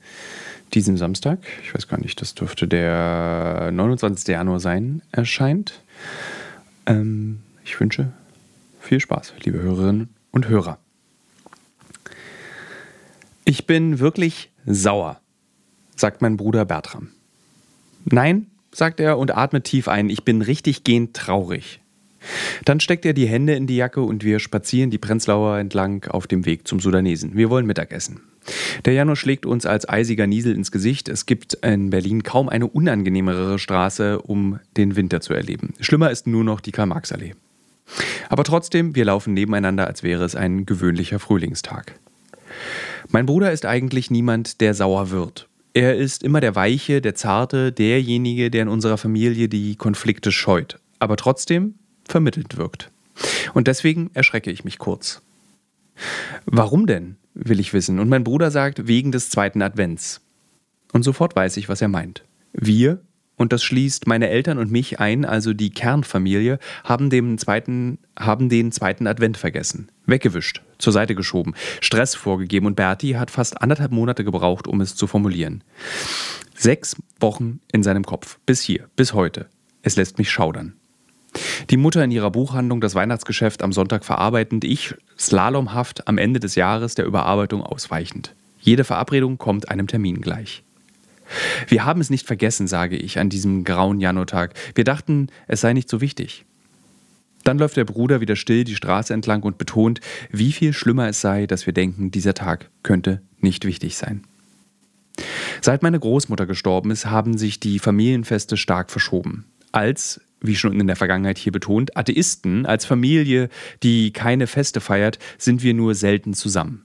diesem Samstag, ich weiß gar nicht, das dürfte der 29. Januar sein, erscheint. Ähm, ich wünsche viel Spaß, liebe Hörerinnen und Hörer. Ich bin wirklich sauer, sagt mein Bruder Bertram. Nein, sagt er und atmet tief ein, ich bin richtig gehend traurig. Dann steckt er die Hände in die Jacke und wir spazieren die Prenzlauer entlang auf dem Weg zum Sudanesen. Wir wollen Mittagessen. Der Januar schlägt uns als eisiger Niesel ins Gesicht. Es gibt in Berlin kaum eine unangenehmere Straße, um den Winter zu erleben. Schlimmer ist nur noch die Karl-Marx-Allee. Aber trotzdem, wir laufen nebeneinander, als wäre es ein gewöhnlicher Frühlingstag. Mein Bruder ist eigentlich niemand, der sauer wird. Er ist immer der Weiche, der Zarte, derjenige, der in unserer Familie die Konflikte scheut, aber trotzdem vermittelt wirkt. Und deswegen erschrecke ich mich kurz. Warum denn? will ich wissen. Und mein Bruder sagt, wegen des zweiten Advents. Und sofort weiß ich, was er meint. Wir, und das schließt meine Eltern und mich ein, also die Kernfamilie, haben, dem zweiten, haben den zweiten Advent vergessen. Weggewischt, zur Seite geschoben, Stress vorgegeben und Berti hat fast anderthalb Monate gebraucht, um es zu formulieren. Sechs Wochen in seinem Kopf, bis hier, bis heute. Es lässt mich schaudern. Die Mutter in ihrer Buchhandlung das Weihnachtsgeschäft am Sonntag verarbeitend, ich slalomhaft am Ende des Jahres der Überarbeitung ausweichend. Jede Verabredung kommt einem Termin gleich. Wir haben es nicht vergessen, sage ich an diesem grauen Januartag. Wir dachten, es sei nicht so wichtig. Dann läuft der Bruder wieder still die Straße entlang und betont, wie viel schlimmer es sei, dass wir denken, dieser Tag könnte nicht wichtig sein. Seit meine Großmutter gestorben ist, haben sich die Familienfeste stark verschoben. Als wie schon in der Vergangenheit hier betont, Atheisten als Familie, die keine Feste feiert, sind wir nur selten zusammen.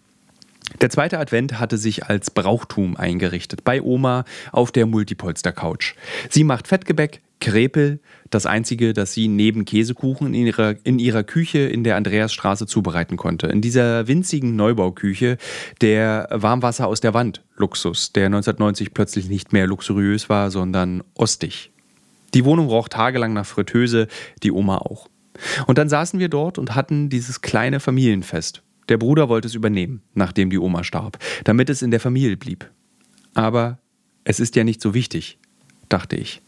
Der zweite Advent hatte sich als Brauchtum eingerichtet, bei Oma auf der Multipolster-Couch. Sie macht Fettgebäck, Krepel, das einzige, das sie neben Käsekuchen in ihrer, in ihrer Küche in der Andreasstraße zubereiten konnte. In dieser winzigen Neubauküche, der Warmwasser aus der Wand, Luxus, der 1990 plötzlich nicht mehr luxuriös war, sondern ostig, die Wohnung roch tagelang nach Fritteuse, die Oma auch. Und dann saßen wir dort und hatten dieses kleine Familienfest. Der Bruder wollte es übernehmen, nachdem die Oma starb, damit es in der Familie blieb. Aber es ist ja nicht so wichtig, dachte ich.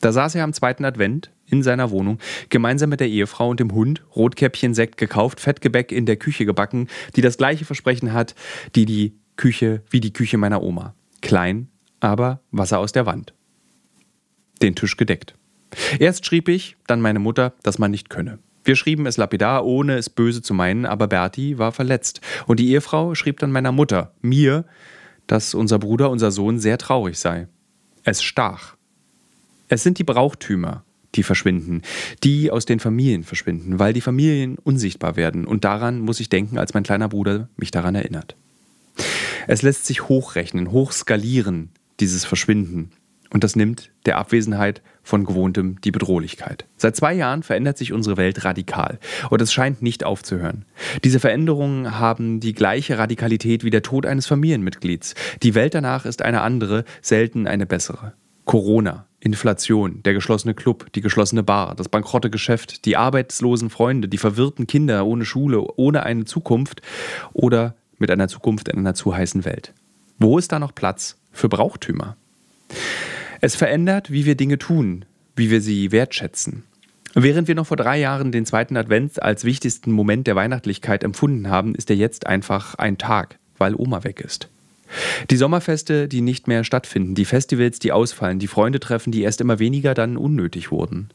Da saß er am zweiten Advent in seiner Wohnung, gemeinsam mit der Ehefrau und dem Hund, Rotkäppchen Sekt gekauft, Fettgebäck in der Küche gebacken, die das gleiche Versprechen hat, die die Küche wie die Küche meiner Oma. Klein, aber Wasser aus der Wand den Tisch gedeckt. Erst schrieb ich, dann meine Mutter, dass man nicht könne. Wir schrieben es lapidar, ohne es böse zu meinen, aber Berti war verletzt. Und die Ehefrau schrieb dann meiner Mutter, mir, dass unser Bruder, unser Sohn sehr traurig sei. Es stach. Es sind die Brauchtümer, die verschwinden, die aus den Familien verschwinden, weil die Familien unsichtbar werden. Und daran muss ich denken, als mein kleiner Bruder mich daran erinnert. Es lässt sich hochrechnen, hochskalieren, dieses Verschwinden. Und das nimmt der Abwesenheit von Gewohntem die Bedrohlichkeit. Seit zwei Jahren verändert sich unsere Welt radikal und es scheint nicht aufzuhören. Diese Veränderungen haben die gleiche Radikalität wie der Tod eines Familienmitglieds. Die Welt danach ist eine andere, selten eine bessere. Corona, Inflation, der geschlossene Club, die geschlossene Bar, das bankrotte Geschäft, die arbeitslosen Freunde, die verwirrten Kinder ohne Schule, ohne eine Zukunft oder mit einer Zukunft in einer zu heißen Welt. Wo ist da noch Platz für Brauchtümer? Es verändert, wie wir Dinge tun, wie wir sie wertschätzen. Während wir noch vor drei Jahren den zweiten Advent als wichtigsten Moment der Weihnachtlichkeit empfunden haben, ist er jetzt einfach ein Tag, weil Oma weg ist. Die Sommerfeste, die nicht mehr stattfinden, die Festivals, die ausfallen, die Freunde treffen, die erst immer weniger dann unnötig wurden.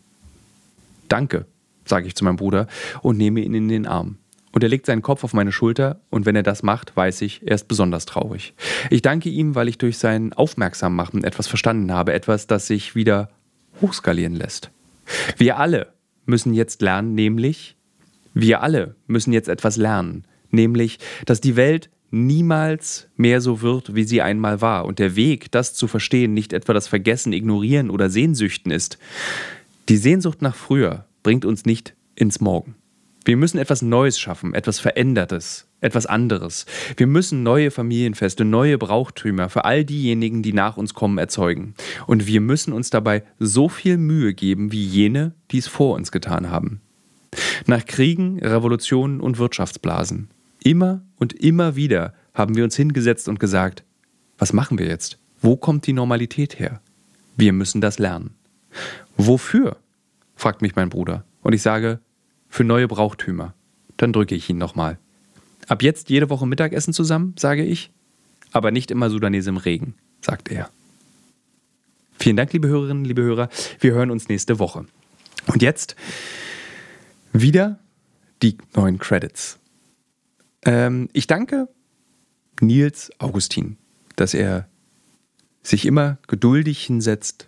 Danke, sage ich zu meinem Bruder und nehme ihn in den Arm. Und er legt seinen Kopf auf meine Schulter und wenn er das macht, weiß ich, er ist besonders traurig. Ich danke ihm, weil ich durch sein Aufmerksammachen etwas verstanden habe, etwas, das sich wieder hochskalieren lässt. Wir alle müssen jetzt lernen, nämlich, wir alle müssen jetzt etwas lernen, nämlich, dass die Welt niemals mehr so wird, wie sie einmal war und der Weg, das zu verstehen, nicht etwa das Vergessen, Ignorieren oder Sehnsüchten ist. Die Sehnsucht nach früher bringt uns nicht ins Morgen. Wir müssen etwas Neues schaffen, etwas Verändertes, etwas anderes. Wir müssen neue Familienfeste, neue Brauchtümer für all diejenigen, die nach uns kommen, erzeugen. Und wir müssen uns dabei so viel Mühe geben wie jene, die es vor uns getan haben. Nach Kriegen, Revolutionen und Wirtschaftsblasen. Immer und immer wieder haben wir uns hingesetzt und gesagt, was machen wir jetzt? Wo kommt die Normalität her? Wir müssen das lernen. Wofür? fragt mich mein Bruder. Und ich sage, für neue Brauchtümer. Dann drücke ich ihn nochmal. Ab jetzt jede Woche Mittagessen zusammen, sage ich. Aber nicht immer Sudanese im Regen, sagt er. Vielen Dank, liebe Hörerinnen, liebe Hörer. Wir hören uns nächste Woche. Und jetzt wieder die neuen Credits. Ähm, ich danke Nils Augustin, dass er sich immer geduldig hinsetzt,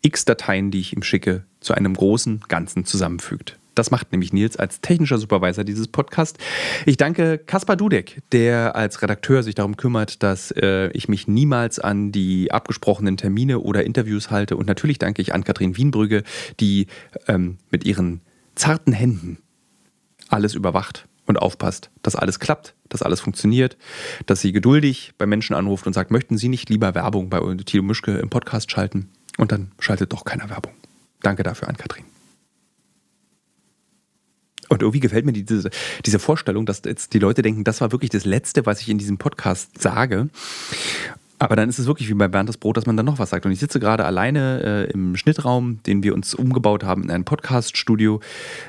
x Dateien, die ich ihm schicke, zu einem großen Ganzen zusammenfügt. Das macht nämlich Nils als technischer Supervisor dieses Podcasts. Ich danke Kaspar Dudek, der als Redakteur sich darum kümmert, dass äh, ich mich niemals an die abgesprochenen Termine oder Interviews halte. Und natürlich danke ich an Kathrin Wienbrügge, die ähm, mit ihren zarten Händen alles überwacht und aufpasst, dass alles klappt, dass alles funktioniert, dass sie geduldig bei Menschen anruft und sagt, möchten Sie nicht lieber Werbung bei Thilo Mischke im Podcast schalten? Und dann schaltet doch keiner Werbung. Danke dafür an Kathrin. Und irgendwie gefällt mir diese, diese Vorstellung, dass jetzt die Leute denken, das war wirklich das Letzte, was ich in diesem Podcast sage. Aber dann ist es wirklich wie bei Bernd das Brot, dass man dann noch was sagt. Und ich sitze gerade alleine äh, im Schnittraum, den wir uns umgebaut haben in ein Podcast-Studio.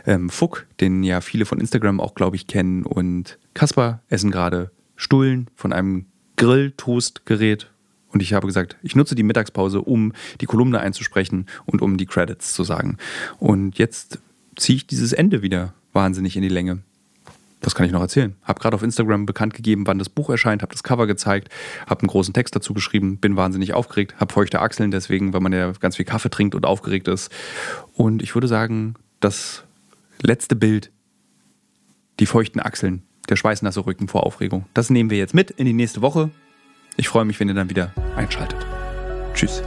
Ähm, Fuck, den ja viele von Instagram auch, glaube ich, kennen. Und Kaspar essen gerade Stullen von einem Grill-Toast-Gerät. Und ich habe gesagt, ich nutze die Mittagspause, um die Kolumne einzusprechen und um die Credits zu sagen. Und jetzt ziehe ich dieses Ende wieder wahnsinnig in die Länge. Das kann ich noch erzählen. Hab gerade auf Instagram bekannt gegeben, wann das Buch erscheint, habe das Cover gezeigt, habe einen großen Text dazu geschrieben, bin wahnsinnig aufgeregt, habe feuchte Achseln deswegen, weil man ja ganz viel Kaffee trinkt und aufgeregt ist. Und ich würde sagen, das letzte Bild, die feuchten Achseln, der schweißnasse Rücken vor Aufregung, das nehmen wir jetzt mit in die nächste Woche. Ich freue mich, wenn ihr dann wieder einschaltet. Tschüss.